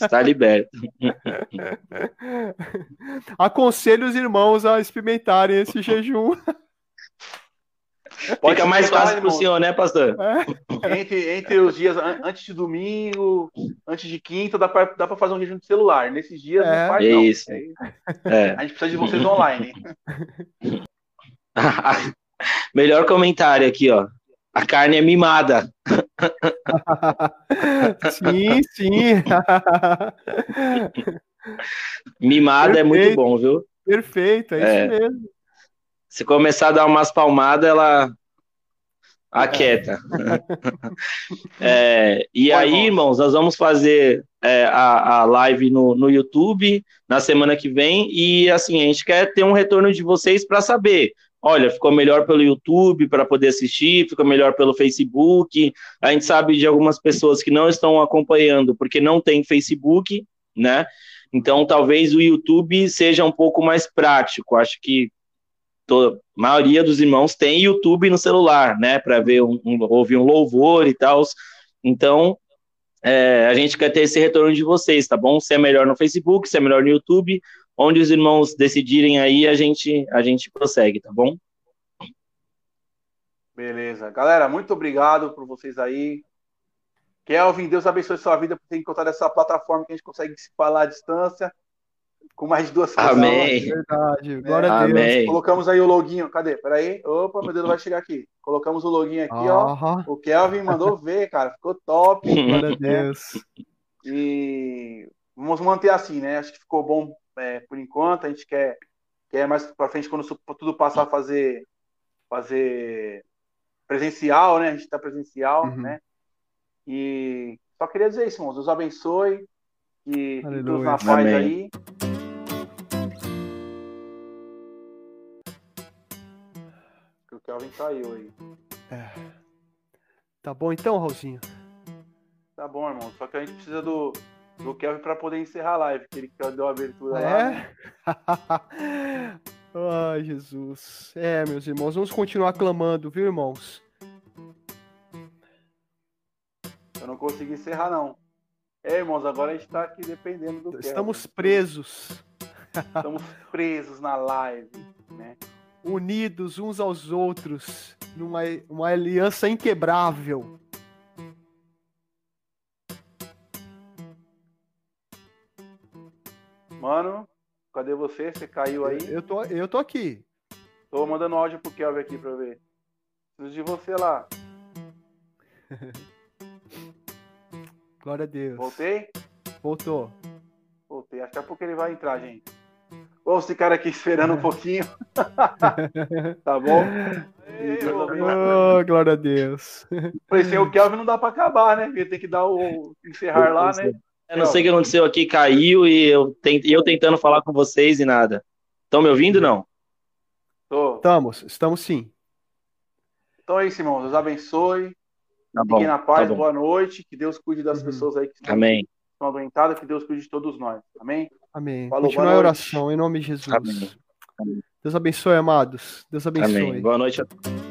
Está liberto. Aconselho os irmãos a experimentarem esse jejum. Pode Fica mais fácil para o senhor, né, pastor? É. Entre, entre os dias antes de domingo, antes de quinta, dá para dá fazer um jejum de celular. Nesses dias é. não faz, não. Isso. É. A gente precisa de vocês online. Melhor comentário aqui, ó. A carne é mimada. sim, sim. Mimada Perfeito. é muito bom, viu? Perfeito, é, é. isso mesmo. Se começar a dar umas palmadas, ela aquieta. é, e aí, irmãos, nós vamos fazer é, a, a live no, no YouTube na semana que vem. E assim, a gente quer ter um retorno de vocês para saber. Olha, ficou melhor pelo YouTube para poder assistir, ficou melhor pelo Facebook. A gente sabe de algumas pessoas que não estão acompanhando porque não tem Facebook, né? Então, talvez o YouTube seja um pouco mais prático. Acho que toda, maioria dos irmãos tem YouTube no celular, né, para ver um, um, ouvir um louvor e tal. Então, é, a gente quer ter esse retorno de vocês, tá bom? Se é melhor no Facebook, se é melhor no YouTube, onde os irmãos decidirem aí, a gente a gente prossegue, tá bom? Beleza. Galera, muito obrigado por vocês aí. Kelvin, Deus abençoe sua vida por ter encontrado essa plataforma que a gente consegue se falar à distância com mais de duas pessoas. Amém. Verdade. Glória a Deus. Amém. Colocamos aí o loginho. Cadê? Peraí. Opa, meu Deus vai chegar aqui. Colocamos o loginho aqui, ó. O Kelvin mandou ver, cara. Ficou top. Glória a Deus. E vamos manter assim, né? Acho que ficou bom é, por enquanto. A gente quer, quer mais para frente, quando tudo passar a fazer, fazer presencial, né? A gente tá presencial, uhum. né? E só queria dizer isso, irmãos. Deus abençoe. Todos Aleluia. na paz Amém. aí. Kelvin caiu aí. Tá bom então, Raulzinho? Tá bom, irmão. Só que a gente precisa do, do Kelvin pra poder encerrar a live, que ele que deu a abertura lá. né? É? Ai, Jesus. É, meus irmãos, vamos continuar clamando, viu, irmãos? Eu não consegui encerrar, não. É, irmãos, agora a gente tá aqui dependendo do Kelvin. Estamos presos, Estamos presos na live? Unidos uns aos outros, numa uma aliança inquebrável. Mano, cadê você? Você caiu aí? Eu tô, eu tô aqui. Tô mandando áudio pro Kelvin aqui pra ver. Preciso de você lá. Glória a Deus. Voltei? Voltou. Voltei. Daqui a pouco ele vai entrar, gente. Esse cara aqui esperando um pouquinho. tá bom? Ei. Oh, glória a Deus. Falei, sem o Kelvin não dá pra acabar, né? Ele tem que dar o encerrar lá, né? Eu não sei o que aconteceu aqui, caiu e eu, tent- eu tentando falar com vocês e nada. Estão me ouvindo não? Tô. Estamos, estamos sim. Então é isso, irmãos. Deus abençoe. Tá bom. Fiquem na paz. tá bom. boa noite. Que Deus cuide das Uhum. pessoas aí que estão, Amém. Estão adoentadas. Que Deus cuide de todos nós. Amém? Amém. Falou, Continua a noite. oração, em nome de Jesus. Amém. Deus abençoe, amados. Deus abençoe. Amém. Boa noite a todos.